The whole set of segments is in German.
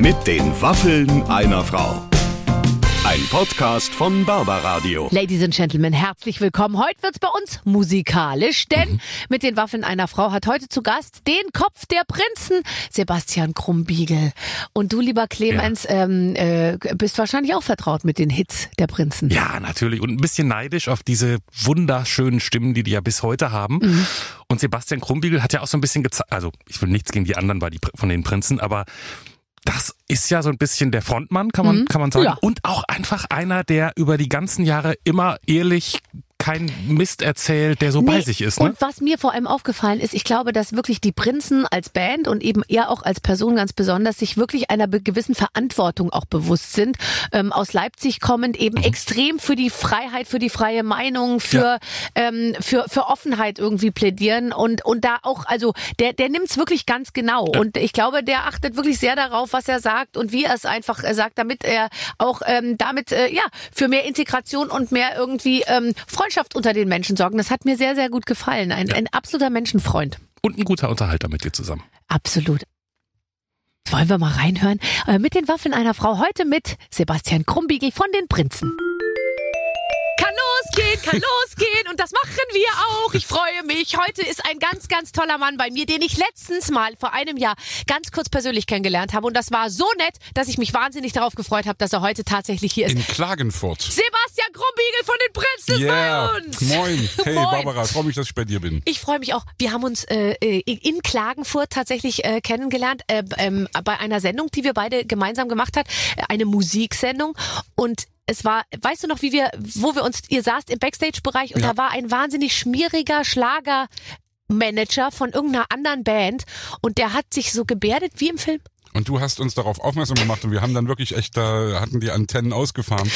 Mit den Waffeln einer Frau. Ein Podcast von Barbaradio. Ladies and Gentlemen, herzlich willkommen. Heute wird's bei uns musikalisch, denn Mhm. mit den Waffeln einer Frau hat heute zu Gast den Kopf der Prinzen, Sebastian Krumbiegel. Und du, lieber Clemens, ähm, äh, bist wahrscheinlich auch vertraut mit den Hits der Prinzen. Ja, natürlich. Und ein bisschen neidisch auf diese wunderschönen Stimmen, die die ja bis heute haben. Mhm. Und Sebastian Krumbiegel hat ja auch so ein bisschen gezeigt, also ich will nichts gegen die anderen bei die, von den Prinzen, aber das ist ja so ein bisschen der Frontmann, kann man, kann man sagen. Mhm. Ja. Und auch einfach einer, der über die ganzen Jahre immer ehrlich kein Mist erzählt, der so bei Nee, sich ist. Ne? Und was mir vor allem aufgefallen ist, ich glaube, dass wirklich die Prinzen als Band und eben er auch als Person ganz besonders sich wirklich einer gewissen Verantwortung auch bewusst sind. Ähm, aus Leipzig kommend eben Mhm. extrem für die Freiheit, für die freie Meinung, für, ähm, für, für Offenheit irgendwie plädieren und, und da auch, also der, der nimmt's wirklich ganz genau. Und ich glaube, der achtet wirklich sehr darauf, was er sagt und wie er es einfach äh, sagt, damit er auch ähm, damit äh, ja für mehr Integration und mehr irgendwie ähm, Freundschaft unter den Menschen sorgen. Das hat mir sehr, sehr gut gefallen. Ein, ein absoluter Menschenfreund. Und ein guter Unterhalter mit dir zusammen. Absolut. Wollen wir mal reinhören? Äh, mit den Waffeln einer Frau heute mit Sebastian Krumbiegel von den Prinzen. Kann losgehen, und das machen wir auch. Ich freue mich. Heute ist ein ganz, ganz toller Mann bei mir, den ich letztens mal vor einem Jahr ganz kurz persönlich kennengelernt habe und das war so nett, dass ich mich wahnsinnig darauf gefreut habe, dass er heute tatsächlich hier ist. In Klagenfurt. Sebastian Krumbiegel von den Prinzen ist Yeah. bei uns. Moin. Hey Moin. Barbara, freue mich, dass ich bei dir bin. Ich freue mich auch. Wir haben uns äh, äh, in Klagenfurt tatsächlich äh, kennengelernt äh, ähm, bei einer Sendung, die wir beide gemeinsam gemacht hat, eine Musiksendung und es war, weißt du noch, wie wir, wo wir uns, ihr saßt im Backstage-Bereich und Ja. da war ein wahnsinnig schmieriger Schlager. Manager von irgendeiner anderen Band und der hat sich so gebärdet wie im Film. Und du hast uns darauf aufmerksam gemacht und wir haben dann wirklich echt, da hatten die Antennen ausgefahren.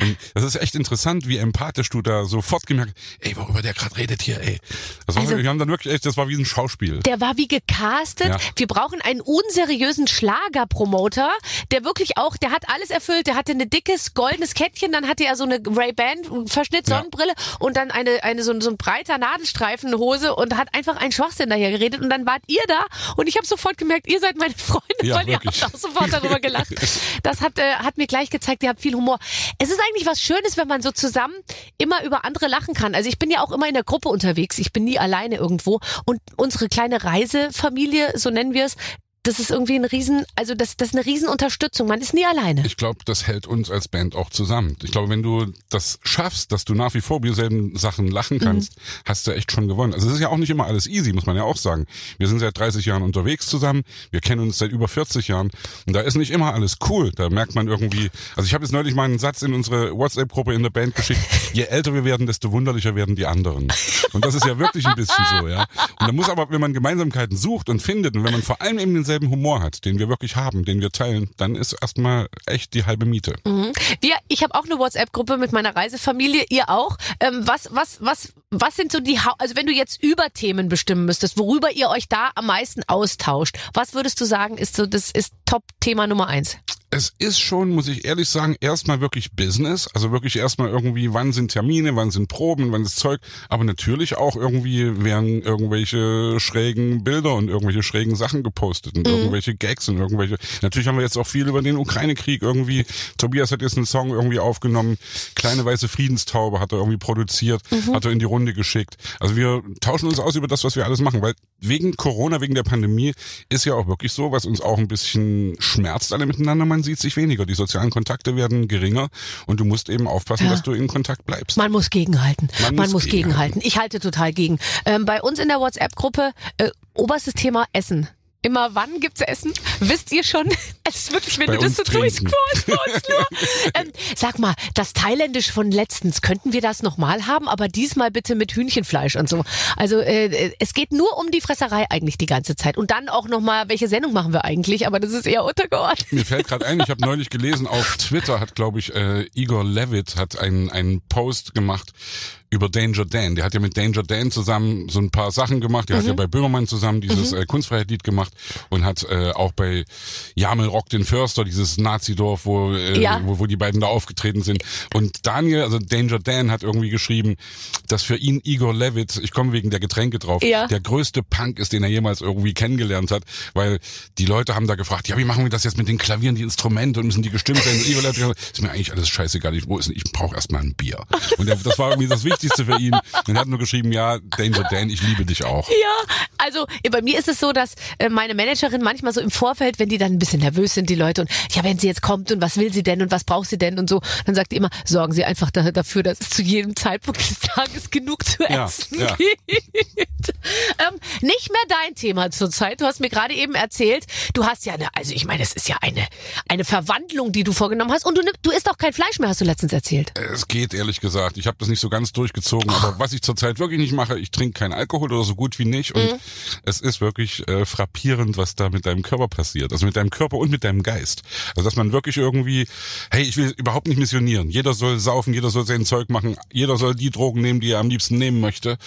Und das ist echt interessant, wie empathisch du da sofort gemerkt ey, worüber der gerade redet hier, ey. Das war, Also- wir haben dann wirklich echt, das war wie ein Schauspiel. Der war wie gecastet. Ja. Wir brauchen einen unseriösen Schlagerpromoter, der wirklich auch, der hat alles erfüllt. Der hatte ein dickes goldenes Kettchen, dann hatte er so eine Ray-Ban Verschnitt Ja. Sonnenbrille und dann eine eine so, ein- so ein breiter Nadelstreifenhose und hat einfach einen Schwachsinn daher geredet und dann wart ihr da und ich habe sofort gemerkt, ihr seid meine Freunde, Ja, ihr wirklich. habt auch sofort darüber gelacht. Das hat äh, hat mir gleich gezeigt, ihr habt viel Humor. Es ist eigentlich was Schönes, wenn man so zusammen immer über andere lachen kann. Also ich bin ja auch immer in der Gruppe unterwegs. Ich bin nie alleine irgendwo und unsere kleine Reisefamilie, so nennen wir es, das ist irgendwie ein Riesen, also das, das ist eine Riesenunterstützung. Man ist nie alleine. Ich glaube, das hält uns als Band auch zusammen. Ich glaube, wenn du das schaffst, dass du nach wie vor über dieselben Sachen lachen kannst, hast du echt schon gewonnen. Also es ist ja auch nicht immer alles easy, muss man ja auch sagen. Wir sind seit 30 Jahren unterwegs zusammen, wir kennen uns seit über 40 Jahren und da ist nicht immer alles cool. Da merkt man irgendwie, also ich habe jetzt neulich mal einen Satz in unsere WhatsApp-Gruppe in der Band geschickt, je älter wir werden, desto wunderlicher werden die anderen. Und das ist ja wirklich ein bisschen so, ja. Und da muss aber, wenn man Gemeinsamkeiten sucht und findet und wenn man vor allem eben denselben Humor hat, den wir wirklich haben, den wir teilen, dann ist erstmal echt die halbe Miete. Wir, ich habe auch eine WhatsApp-Gruppe mit meiner Reisefamilie, ihr auch. Ähm, was, was, was, was sind so die, Hau also wenn du jetzt über Themen bestimmen müsstest, worüber ihr euch da am meisten austauscht, was würdest du sagen, ist so, das ist Top-Thema Nummer eins? Es ist schon, muss ich ehrlich sagen, erstmal wirklich Business. Also wirklich erstmal irgendwie, wann sind Termine, wann sind Proben, wann ist Zeug. Aber natürlich auch irgendwie werden irgendwelche schrägen Bilder und irgendwelche schrägen Sachen gepostet und irgendwelche Gags und irgendwelche. Natürlich haben wir jetzt auch viel über den Ukraine-Krieg irgendwie. Tobias hat jetzt einen Song irgendwie aufgenommen. Kleine weiße Friedenstaube hat er irgendwie produziert, hat er in die Runde geschickt. Also wir tauschen uns aus über das, was wir alles machen, weil wegen Corona, wegen der Pandemie ist ja auch wirklich so, was uns auch ein bisschen schmerzt alle miteinander. Man sieht sich weniger. Die sozialen Kontakte werden geringer und du musst eben aufpassen, Ja. dass du in Kontakt bleibst. Man muss gegenhalten. Man, Man muss, muss gegenhalten. Ich halte total gegen. Ähm, bei uns in der WhatsApp-Gruppe äh, oberstes Thema Essen. Immer wann gibt's Essen? Wisst ihr schon? Es ist wirklich, wenn Bei du das so durchscrollst bei uns nur. ähm, sag mal, das Thailändisch von letztens, könnten wir das nochmal haben, aber diesmal bitte mit Hühnchenfleisch und so. Also äh, es geht nur um die Fresserei eigentlich die ganze Zeit. Und dann auch nochmal, welche Sendung machen wir eigentlich? Aber das ist eher untergeordnet. Mir fällt gerade ein, ich habe neulich gelesen, auf Twitter hat, glaube ich, äh, Igor Levitt hat einen, einen Post gemacht über Danger Dan. Der hat ja mit Danger Dan zusammen so ein paar Sachen gemacht. Der mhm. hat ja bei Böhmermann zusammen dieses mhm. äh, Kunstfreiheit-Lied gemacht und hat äh, auch bei Jamel Rock den Förster, dieses Nazidorf, wo, äh, ja. wo, wo die beiden da aufgetreten sind. Und Daniel, also Danger Dan, hat irgendwie geschrieben, dass für ihn Igor Levitz, ich komme wegen der Getränke drauf, ja. der größte Punk ist, den er jemals irgendwie kennengelernt hat, weil die Leute haben da gefragt, ja, wie machen wir das jetzt mit den Klavieren, die Instrumente und müssen die gestimmt? Und Igor Levitz, ist mir eigentlich alles scheißegal, ich, wo ist, ich brauche erstmal ein Bier. Und der, das war irgendwie das Wichtigste für ihn. Und er hat nur geschrieben, ja, Danger Dan, ich liebe dich auch. Ja, also bei mir ist es so, dass äh, meine Managerin manchmal so im Vorfeld, wenn die dann ein bisschen nervös sind, die Leute, und ja, wenn sie jetzt kommt und was will sie denn und was braucht sie denn und so, dann sagt die immer, sorgen Sie einfach dafür, dass es zu jedem Zeitpunkt des Tages genug zu essen ja, ja. gibt. ähm, nicht mehr dein Thema zurzeit. Du hast mir gerade eben erzählt, du hast ja eine, also ich meine, es ist ja eine, eine Verwandlung, die du vorgenommen hast und du, du isst auch kein Fleisch mehr, hast du letztens erzählt. Es geht, ehrlich gesagt. Ich habe das nicht so ganz durchgezogen, aber was ich zurzeit wirklich nicht mache, ich trinke keinen Alkohol oder so gut wie nicht und mhm. es ist wirklich äh, frappierend, was da mit deinem Körper passiert. Also mit deinem Körper und mit deinem Geist. Also dass man wirklich irgendwie, hey, ich will überhaupt nicht missionieren. Jeder soll saufen, jeder soll sein Zeug machen, jeder soll die Drogen nehmen, die er am liebsten nehmen möchte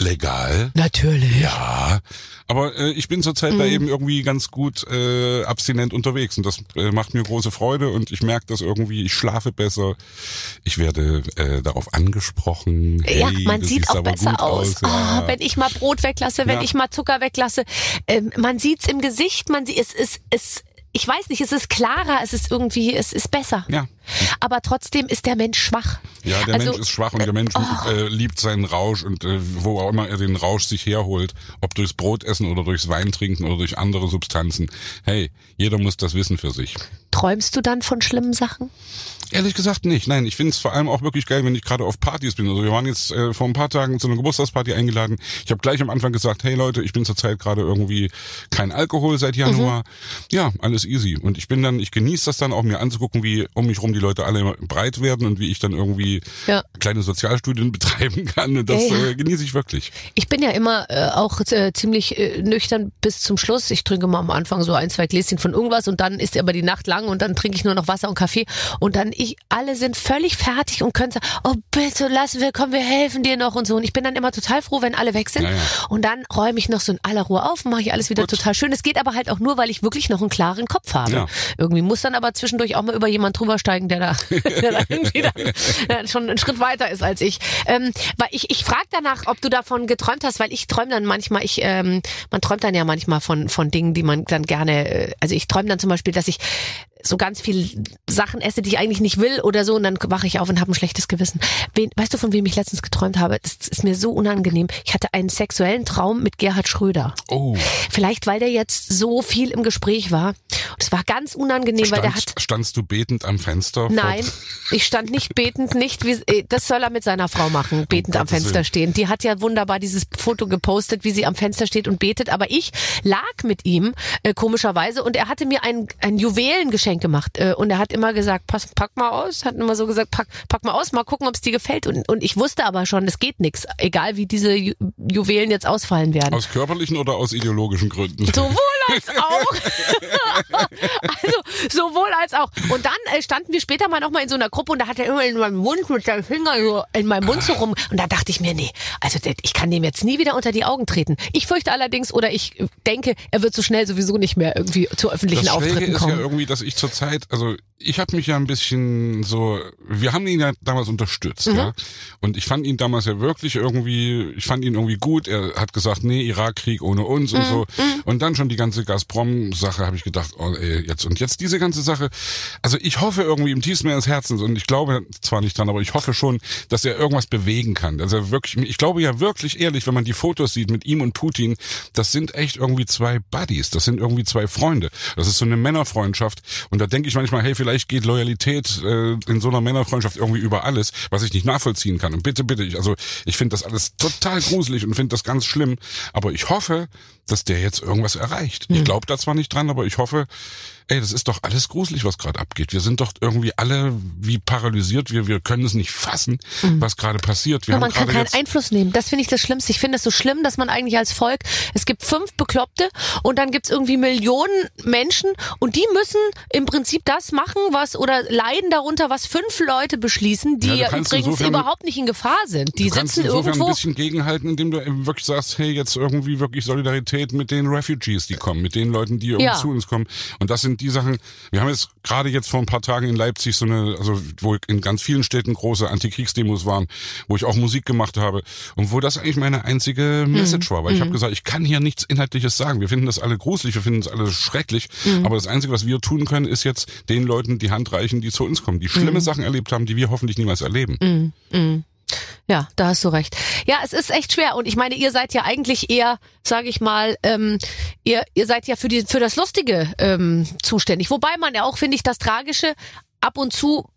legal. Natürlich. Ja, aber äh, ich bin zurzeit mhm. da eben irgendwie ganz gut äh, abstinent unterwegs und das äh, macht mir große Freude und ich merke das irgendwie, ich schlafe besser, ich werde äh, darauf angesprochen. Hey, ja, man sieht auch besser aus. aus. Ja. Oh, wenn ich mal Brot weglasse, wenn ja. ich mal Zucker weglasse, ähm, man sieht's im Gesicht, man sieht es, es, es ich weiß nicht, es ist klarer, es ist irgendwie, es ist besser. Ja. Aber trotzdem ist der Mensch schwach. Ja, der also, Mensch ist schwach und der Mensch oh. äh, liebt seinen Rausch und äh, wo auch immer er den Rausch sich herholt, ob durchs Brotessen oder durchs Wein trinken oder durch andere Substanzen. Hey, jeder muss das wissen für sich. Träumst du dann von schlimmen Sachen? Ehrlich gesagt nicht. Nein, ich finde es vor allem auch wirklich geil, wenn ich gerade auf Partys bin. Also wir waren jetzt äh, vor ein paar Tagen zu einer Geburtstagsparty eingeladen. Ich habe gleich am Anfang gesagt, hey Leute, ich bin zurzeit gerade irgendwie kein Alkohol seit Januar. Mhm. Ja, alles easy. Und ich bin dann, ich genieße das dann auch mir anzugucken, wie um mich rum die Leute alle breit werden und wie ich dann irgendwie ja. kleine Sozialstudien betreiben kann. Und das. Äh, genieße ich wirklich. Ich bin ja immer äh, auch äh, ziemlich äh, nüchtern bis zum Schluss. Ich trinke mal am Anfang so ein, zwei Gläschen von irgendwas und dann ist aber die Nacht lang und dann trinke ich nur noch Wasser und Kaffee und dann ich, alle sind völlig fertig und können sagen, oh bitte lass wir, komm, wir helfen dir noch und so. Und ich bin dann immer total froh, wenn alle weg sind. Ja, ja. Und dann räume ich noch so in aller Ruhe auf und mache ich alles wieder Gut. total schön. Es geht aber halt auch nur, weil ich wirklich noch einen klaren Kopf habe. Irgendwie muss dann aber zwischendurch auch mal über jemand drüber steigen, der da, der da irgendwie dann, schon einen Schritt weiter ist als ich. Ähm, weil ich, ich frage danach, ob du davon geträumt hast, weil ich träume dann manchmal, ich, ähm, man träumt dann ja manchmal von, von Dingen, die man dann gerne, äh, also ich träume dann zum Beispiel, dass ich so ganz viel Sachen esse, die ich eigentlich nicht will oder so und dann wache ich auf und habe ein schlechtes Gewissen. Wen, weißt du, von wem ich letztens geträumt habe? Das ist mir so unangenehm. Ich hatte einen sexuellen Traum mit Gerhard Schröder. Oh. Vielleicht, weil der jetzt so viel im Gespräch war. Es war ganz unangenehm, Stand, weil der hat... Standst du betend am Fenster? Nein, ich stand nicht betend, nicht wie... Äh, das soll er mit seiner Frau machen, betend oh, am Fenster stehen. Die hat ja wunderbar dieses Foto gepostet, wie sie am Fenster steht und betet. Aber ich lag mit ihm, äh, komischerweise, und er hatte mir ein, ein Juwelengeschenk Geschenk gemacht. Äh, und er hat immer gesagt, pass, pack mal aus, hat immer so gesagt, pack, pack mal aus, mal gucken, ob es dir gefällt. Und, und ich wusste aber schon, es geht nichts, egal wie diese Ju Juwelen jetzt ausfallen werden. Aus körperlichen oder aus ideologischen Gründen? Sowohl als auch. also sowohl als auch. Und dann äh, standen wir später mal nochmal in so einer Gruppe und da hat er immer in meinem Mund mit seinem Finger so in meinem Mund so rum. Und da dachte ich mir, nee, also ich kann dem jetzt nie wieder unter die Augen treten. Ich fürchte allerdings oder ich denke, er wird so schnell sowieso nicht mehr irgendwie zu öffentlichen das Auftritten ist kommen. Ja irgendwie, dass ich zur Zeit, also ich habe mich ja ein bisschen so, wir haben ihn ja damals unterstützt, mhm. ja. Und ich fand ihn damals ja wirklich irgendwie, ich fand ihn irgendwie gut. Er hat gesagt, nee, Irakkrieg ohne uns mhm. und so. Mhm. Und dann schon die ganze Gazprom-Sache habe ich gedacht, oh ey, jetzt und jetzt diese ganze Sache. Also ich hoffe irgendwie im tiefsten meines Herzens und ich glaube zwar nicht dran, aber ich hoffe schon, dass er irgendwas bewegen kann. Er wirklich, ich glaube ja wirklich ehrlich, wenn man die Fotos sieht mit ihm und Putin, das sind echt irgendwie zwei Buddies, das sind irgendwie zwei Freunde. Das ist so eine Männerfreundschaft. Und da denke ich manchmal, hey, vielleicht geht Loyalität äh, in so einer Männerfreundschaft irgendwie über alles, was ich nicht nachvollziehen kann. Und bitte, bitte, ich, also ich finde das alles total gruselig und finde das ganz schlimm. Aber ich hoffe, dass der jetzt irgendwas erreicht. Ich glaube da zwar nicht dran, aber ich hoffe, ey, das ist doch alles gruselig, was gerade abgeht. Wir sind doch irgendwie alle wie paralysiert. Wir, wir können es nicht fassen, Mhm. was gerade passiert. Wir Ja, man kann keinen Einfluss nehmen. Das finde ich das Schlimmste. Ich finde es so schlimm, dass man eigentlich als Volk, es gibt fünf Bekloppte und dann gibt's irgendwie Millionen Menschen und die müssen im Prinzip das machen, was oder leiden darunter, was fünf Leute beschließen, die Ja, übrigens insofern- überhaupt nicht in Gefahr sind. Die du kannst sitzen insofern irgendwo. ein bisschen gegenhalten, indem du wirklich sagst, hey, jetzt irgendwie wirklich Solidarität mit den Refugees, die kommen, mit den Leuten, die Ja. zu uns kommen. Und das sind die Sachen, wir haben jetzt gerade jetzt vor ein paar Tagen in Leipzig so eine, also wo in ganz vielen Städten große Antikriegsdemos waren, wo ich auch Musik gemacht habe und wo das eigentlich meine einzige Mhm. Message war, weil ich habe gesagt, ich kann hier nichts Inhaltliches sagen. Wir finden das alle gruselig, wir finden das alle schrecklich, Mhm. aber das Einzige, was wir tun können, ist jetzt den Leuten die Hand reichen, die zu uns kommen, die Mhm. schlimme Sachen erlebt haben, die wir hoffentlich niemals erleben. Ja, da hast du recht. Ja, es ist echt schwer. Und ich meine, ihr seid ja eigentlich eher, sage ich mal, ähm, ihr, ihr seid ja für, die, für das Lustige ähm, zuständig. Wobei man ja auch, finde ich, das Tragische ab und zu,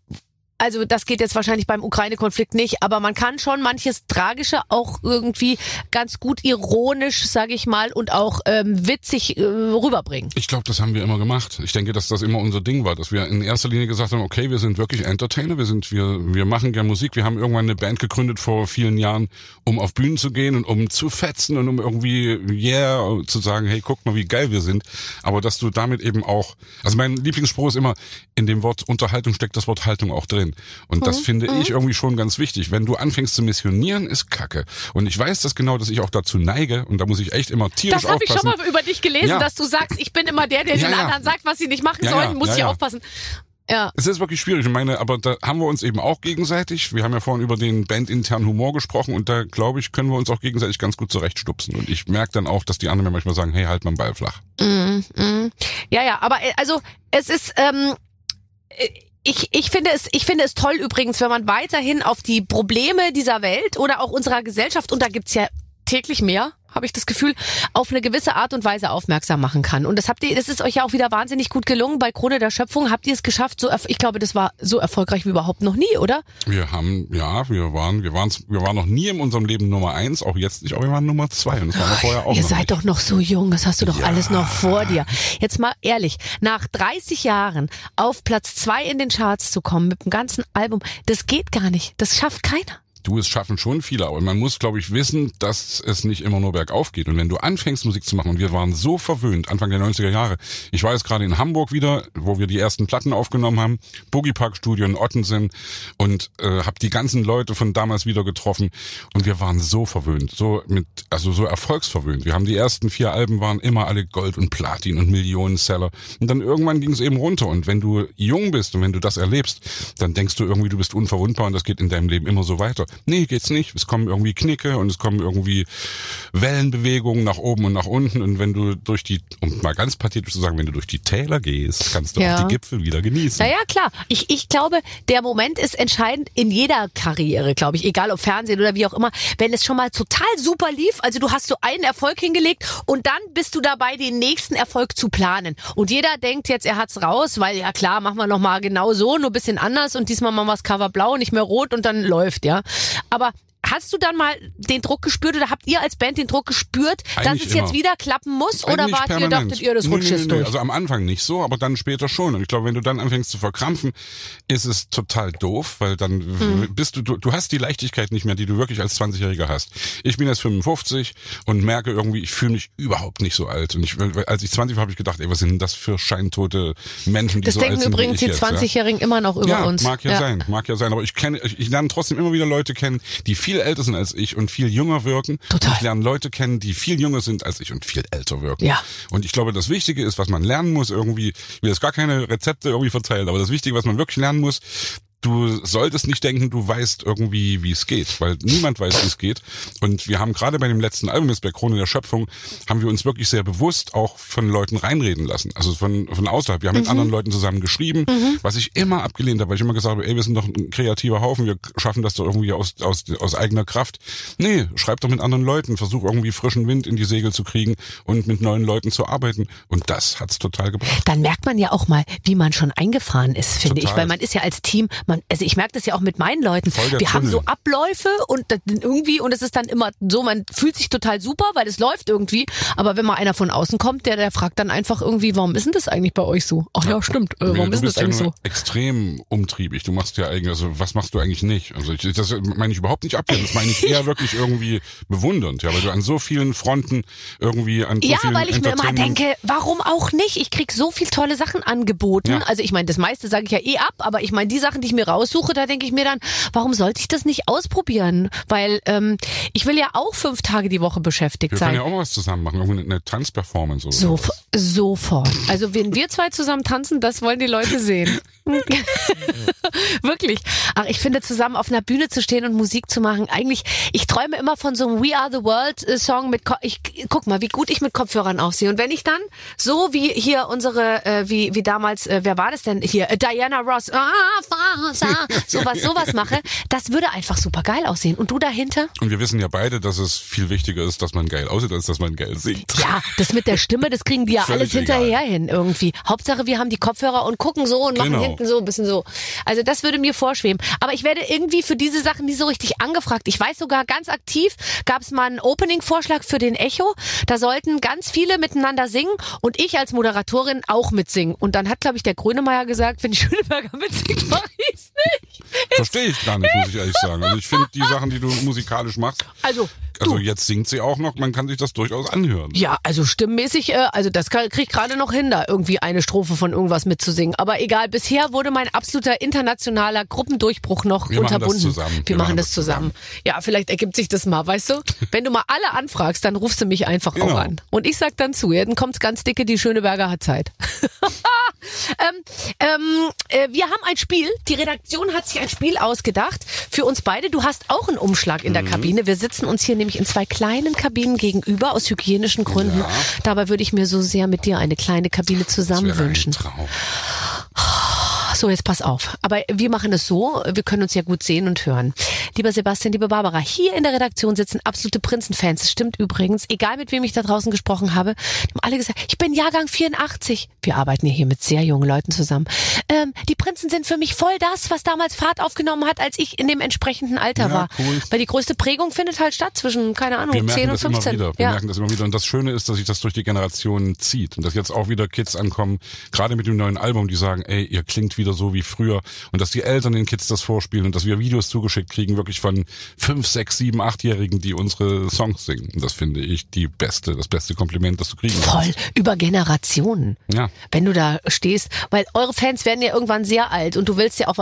also das geht jetzt wahrscheinlich beim Ukraine-Konflikt nicht, aber man kann schon manches Tragische auch irgendwie ganz gut ironisch, sage ich mal, und auch ähm, witzig äh, rüberbringen. Ich glaube, das haben wir immer gemacht. Ich denke, dass das immer unser Ding war, dass wir in erster Linie gesagt haben, okay, wir sind wirklich Entertainer, wir sind, wir, wir machen gern Musik. Wir haben irgendwann eine Band gegründet vor vielen Jahren, um auf Bühnen zu gehen und um zu fetzen und um irgendwie, yeah, zu sagen, hey, guck mal, wie geil wir sind. Aber dass du damit eben auch, also mein Lieblingsspruch ist immer, in dem Wort Unterhaltung steckt das Wort Haltung auch drin. Und das finde ich irgendwie schon ganz wichtig. Wenn du anfängst zu missionieren, ist Kacke. Und ich weiß das genau, dass ich auch dazu neige und da muss ich echt immer tierisch Das habe ich aufpassen. schon mal über dich gelesen, Ja. dass du sagst, ich bin immer der, der Ja, den ja. anderen sagt, was sie nicht machen sollen, muss ja, ich aufpassen. Ja. Es ist wirklich schwierig. Ich meine, aber da haben wir uns eben auch gegenseitig. Wir haben ja vorhin über den bandinternen Humor gesprochen und da glaube ich, können wir uns auch gegenseitig ganz gut zurechtstupsen. Und ich merke dann auch, dass die anderen mir manchmal sagen, hey, halt mal den Ball flach. Mm, mm. Ja, ja, aber äh, also es ist, ähm, äh, ich, ich finde es, ich finde es toll übrigens, wenn man weiterhin auf die Probleme dieser Welt oder auch unserer Gesellschaft, und da gibt's ja täglich mehr, habe ich das Gefühl, auf eine gewisse Art und Weise aufmerksam machen kann. Und das habt ihr, das ist euch ja auch wieder wahnsinnig gut gelungen. Bei Krone der Schöpfung habt ihr es geschafft. So, ich glaube, das war so erfolgreich wie überhaupt noch nie, oder? Wir haben, ja, wir waren, wir waren, wir waren noch nie in unserem Leben Nummer eins, auch jetzt nicht, aber wir waren Nummer zwei und das waren wir vorher auch Ihr seid nicht. doch noch so jung, das hast du doch Ja. alles noch vor dir. Jetzt mal ehrlich, nach 30 Jahren auf Platz zwei in den Charts zu kommen mit dem ganzen Album, das geht gar nicht. Das schafft keiner. Du, es schaffen schon viele, aber man muss, glaube ich, wissen, dass es nicht immer nur bergauf geht. Und wenn du anfängst, Musik zu machen, und wir waren so verwöhnt, Anfang der 90er Jahre. Ich war jetzt gerade in Hamburg wieder, wo wir die ersten Platten aufgenommen haben, Boogie Park Studio in Ottensen und äh, habe die ganzen Leute von damals wieder getroffen. Und wir waren so verwöhnt, so mit, also so erfolgsverwöhnt. Wir haben die ersten vier Alben waren immer alle Gold und Platin und Millionen-Seller. Und dann irgendwann ging es eben runter. Und wenn du jung bist und wenn du das erlebst, dann denkst du irgendwie, du bist unverwundbar und das geht in deinem Leben immer so weiter. Nee, geht's nicht. Es kommen irgendwie Knicke und es kommen irgendwie Wellenbewegungen nach oben und nach unten. Und wenn du durch die, um mal ganz pathetisch zu sagen, wenn du durch die Täler gehst, kannst du Ja. auch die Gipfel wieder genießen. Naja, klar. Ich, ich glaube, der Moment ist entscheidend in jeder Karriere, glaube ich. Egal ob Fernsehen oder wie auch immer. Wenn es schon mal total super lief, also du hast so einen Erfolg hingelegt und dann bist du dabei, den nächsten Erfolg zu planen. Und jeder denkt jetzt, er hat's raus, weil ja klar, machen wir noch mal genau so, nur ein bisschen anders und diesmal machen wir das Cover blau, nicht mehr rot und dann läuft, ja. Aber Hast du dann mal den Druck gespürt oder habt ihr als Band den Druck gespürt, dass Eigentlich es jetzt immer. wieder klappen muss? Oder Eigentlich wart ihr, permanent. dachtet ihr, das Nee, rutscht nee, jetzt nee, durch? Also am Anfang nicht so, aber dann später schon. Und ich glaube, wenn du dann anfängst zu verkrampfen, ist es total doof, weil dann Mhm. bist du, du, du hast die Leichtigkeit nicht mehr, die du wirklich als 20-Jähriger hast. Ich bin jetzt 55 und merke irgendwie, ich fühle mich überhaupt nicht so alt. Und ich, als ich 20 war, habe ich gedacht, ey, was sind denn das für scheintote Menschen, die das so denken alt sind übrigens wie die ich jetzt, ja? 20-Jährigen immer noch über ja, uns. mag ja, sein, mag ja sein. Aber ich kenne, ich, ich lerne trotzdem immer wieder Leute kennen, die viel älter sind als ich und viel jünger wirken. Total. Ich lerne Leute kennen, die viel jünger sind als ich und viel älter wirken. Ja. Und ich glaube, das Wichtige ist, was man lernen muss irgendwie, ich will jetzt gar keine Rezepte irgendwie verteilen, aber das Wichtige, was man wirklich lernen muss, du solltest nicht denken, du weißt irgendwie, wie es geht, weil niemand weiß, wie es geht. Und wir haben gerade bei dem letzten Album, jetzt bei Krone der Schöpfung, haben wir uns wirklich sehr bewusst auch von Leuten reinreden lassen. Also von, von außerhalb. Wir haben mit anderen Leuten zusammen geschrieben, was ich immer abgelehnt habe, weil ich immer gesagt habe, ey, wir sind doch ein kreativer Haufen, wir schaffen das doch irgendwie aus, aus, aus eigener Kraft. Nee, schreib doch mit anderen Leuten, versuch irgendwie frischen Wind in die Segel zu kriegen und mit neuen Leuten zu arbeiten. Und das hat's total gebracht. Dann merkt man ja auch mal, wie man schon eingefahren ist, finde ich. Total. Weil man ist ja als Team, man, also ich merke das ja auch mit meinen Leuten. Wir haben so Tunnel. Abläufe und irgendwie und es ist dann immer so, man fühlt sich total super, weil es läuft irgendwie. Aber wenn mal einer von außen kommt, der, der fragt dann einfach irgendwie, warum ist denn das eigentlich bei euch so? Ach ja, stimmt. Äh, warum ist das ja eigentlich so? extrem umtriebig. Du machst ja eigentlich, also was machst du eigentlich nicht? Also ich, das meine ich überhaupt nicht abwertend. Das meine ich eher wirklich irgendwie bewundernd, ja, weil du an so vielen Fronten irgendwie an so Ja, vielen weil ich mir immer denke, warum auch nicht? Ich krieg so viel tolle Sachen angeboten. Ja. Also ich meine, das meiste sage ich ja eh ab, aber ich meine, die Sachen, die ich mir raussuche, da denke ich mir dann, warum sollte ich das nicht ausprobieren? Weil ähm, ich will ja auch fünf Tage die Woche beschäftigt wir sein. können ja auch mal was zusammen machen, irgendwie eine Tanzperformance oder So, sowas. sofort. Also wenn wir zwei zusammen tanzen, das wollen die Leute sehen. Wirklich. Ach, ich finde zusammen auf einer Bühne zu stehen und Musik zu machen, eigentlich, ich träume immer von so einem We Are the World äh, Song mit, Ko ich guck mal, wie gut ich mit Kopfhörern aussehe. Und wenn ich dann so wie hier unsere, äh, wie, wie damals, äh, wer war das denn hier? Äh, Diana Ross, ah, Faser, sowas, sowas mache, das würde einfach super geil aussehen. Und du dahinter? Und wir wissen ja beide, dass es viel wichtiger ist, dass man geil aussieht, als dass man geil singt. Ja, das mit der Stimme, das kriegen die ja Völlig alles hinterher hin irgendwie. Hauptsache, wir haben die Kopfhörer und gucken so und machen Genau. Hinten so ein bisschen so. Also das würde mir vorschweben. Aber ich werde irgendwie für diese Sachen nie so richtig angefragt. Ich weiß sogar ganz aktiv, gab es mal einen Opening-Vorschlag für den Echo. Da sollten ganz viele miteinander singen und ich als Moderatorin auch mitsingen. Und dann hat, glaube ich, der Grönemeyer gesagt, wenn die Schöneberger mitsingt, mach ich's nicht. Verstehe ich gar nicht, muss ich ehrlich sagen. Also ich finde die Sachen, die du musikalisch machst, Also, also jetzt singt sie auch noch, man kann sich das durchaus anhören. Ja, also stimmmäßig, äh, also das krieg ich gerade noch hin, da irgendwie eine Strophe von irgendwas mitzusingen. Aber egal, bisher wurde mein absoluter internationaler Gruppendurchbruch noch Wir machen das unterbunden. zusammen. Wir, machen das zusammen. Ja, vielleicht ergibt sich das mal, weißt du? Wenn du mal alle anfragst, dann rufst du mich einfach Genau. auch an. Und ich sag dann zu, ja, dann kommt's ganz dicke, die Schöneberger hat Zeit. ähm, ähm, äh, wir haben ein Spiel, die Redaktion hat sich ein Spiel ausgedacht für uns beide. Du hast auch einen Umschlag in der Mhm. Kabine. Wir sitzen uns hier nämlich in zwei kleinen Kabinen gegenüber aus hygienischen Gründen. Ja. Dabei würde ich mir so sehr mit dir eine kleine Kabine zusammen wäre ein wünschen. Traum. So, jetzt pass auf. Aber wir machen es so, wir können uns ja gut sehen und hören. Lieber Sebastian, liebe Barbara, hier in der Redaktion sitzen absolute Prinzenfans. Das stimmt übrigens. Egal mit wem ich da draußen gesprochen habe, die haben alle gesagt, ich bin Jahrgang 84. Wir arbeiten ja hier mit sehr jungen Leuten zusammen. Ähm, die Prinzen sind für mich voll das, was damals Fahrt aufgenommen hat, als ich in dem entsprechenden Alter Ja, war. cool. Weil die größte Prägung findet halt statt zwischen, keine Ahnung, Wir 10 merken und das immer 15. wieder. Wir ja. merken das immer wieder. Und das Schöne ist, dass sich das durch die Generationen zieht. Und dass jetzt auch wieder Kids ankommen, gerade mit dem neuen Album, die sagen, ey, ihr klingt wieder so wie früher. Und dass die Eltern den Kids das vorspielen und dass wir Videos zugeschickt kriegen, wirklich von fünf, sechs, sieben, achtjährigen, die unsere Songs singen. Und das finde ich die beste, das beste Kompliment, das du kriegen Voll, kannst. über Generationen. Ja. wenn du da stehst, weil eure Fans werden ja irgendwann sehr alt und du willst ja auch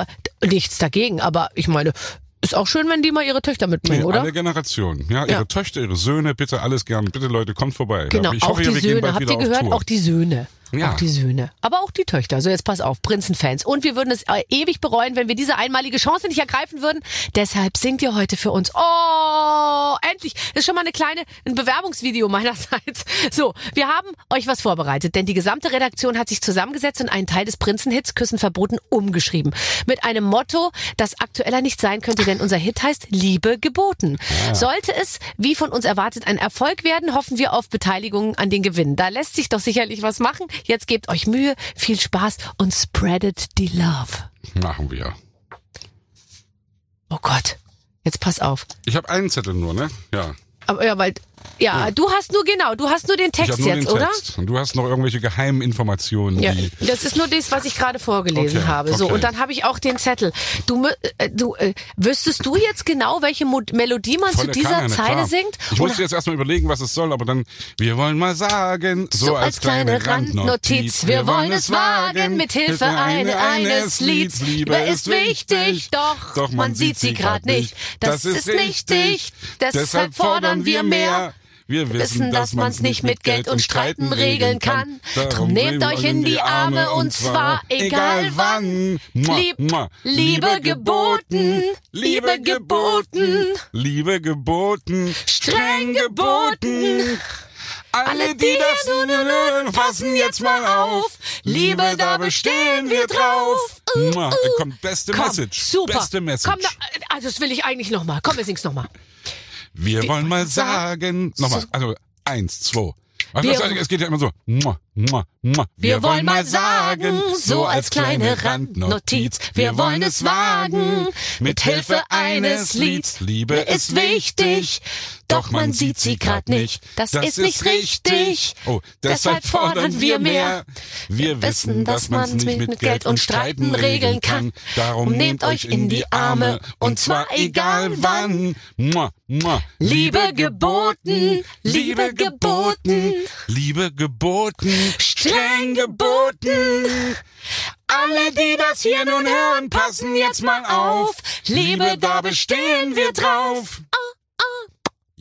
nichts dagegen, aber ich meine, ist auch schön, wenn die mal ihre Töchter mitbringen, Nee, oder? Alle Generationen. Ja, ihre Ja. Töchter, ihre Söhne, bitte alles gern. Bitte Leute, kommt vorbei. Genau, ich auch hoffe, die Söhne. Habt wieder ihr gehört? Auch die Söhne. Ja. Auch die Söhne. Aber auch die Töchter. Also jetzt pass auf, Prinzenfans. Und wir würden es äh, ewig bereuen, wenn wir diese einmalige Chance nicht ergreifen würden. Deshalb singt ihr heute für uns. Oh, endlich. Das ist schon mal eine kleine, ein Bewerbungsvideo meinerseits. So, wir haben euch was vorbereitet, denn die gesamte Redaktion hat sich zusammengesetzt und einen Teil des Prinzenhits Küssen verboten umgeschrieben. Mit einem Motto, das aktueller nicht sein könnte, denn unser Hit heißt Liebe geboten. Sollte es, wie von uns erwartet, ein Erfolg werden, hoffen wir auf Beteiligung an den Gewinn. Da lässt sich doch sicherlich was machen. Jetzt gebt euch Mühe, viel Spaß und spreadet die Love. Machen wir. Oh Gott. Jetzt pass auf. Ich habe einen Zettel nur, ne? Ja. Aber ja, weil ja, du hast nur genau, du hast nur den Text nur jetzt, den oder? Text. Und du hast noch irgendwelche geheimen Informationen, Ja, das ist nur das, was ich gerade vorgelesen Okay, habe. So okay. und dann habe ich auch den Zettel. Du, äh, du äh, wüsstest du jetzt genau, welche Mo Melodie man Volle zu dieser Kanne, Zeile klar. singt? Ich musste jetzt erstmal überlegen, was es soll, aber dann, wir wollen mal sagen, so, so als kleine Randnotiz, wir wollen es wagen mit Hilfe eine, eines Lieds. Liebe ist wichtig, doch, man sieht sie grad nicht. Das ist richtig, deshalb fordern wir mehr. Wir wissen, dass man's nicht mit Geld und Streiten regeln kann. Drum nehmt euch in die Arme und zwar egal wann. Lieb, Liebe geboten, Liebe geboten, Liebe geboten, streng geboten. Alle, die das hören, passen jetzt mal auf. Liebe, da bestehen wir drauf. Mua, Da kommt beste Komm, Message. super. Beste Message. Komm, da, also das will ich eigentlich nochmal. Komm, wir singen's nochmal. Wir wollen mal sagen. Nochmal, So- also eins, zwei. Ach, Wir- das, es geht ja immer so. Mua, mua, mua. Wir wollen mal sagen, so als kleine Randnotiz, wir wollen es wagen, mit Hilfe eines Lieds. Liebe ist wichtig, doch man sieht sie grad nicht. Das ist nicht richtig. Oh, deshalb fordern wir mehr. Wir wissen, dass man's nicht mit Geld und Streiten regeln kann. Darum nehmt euch in die Arme und zwar egal wann. Mua, mua. Liebe geboten, Liebe geboten, Liebe geboten, streng geboten. Alle, die das hier nun hören, passen jetzt mal auf. Liebe, da bestehen wir drauf.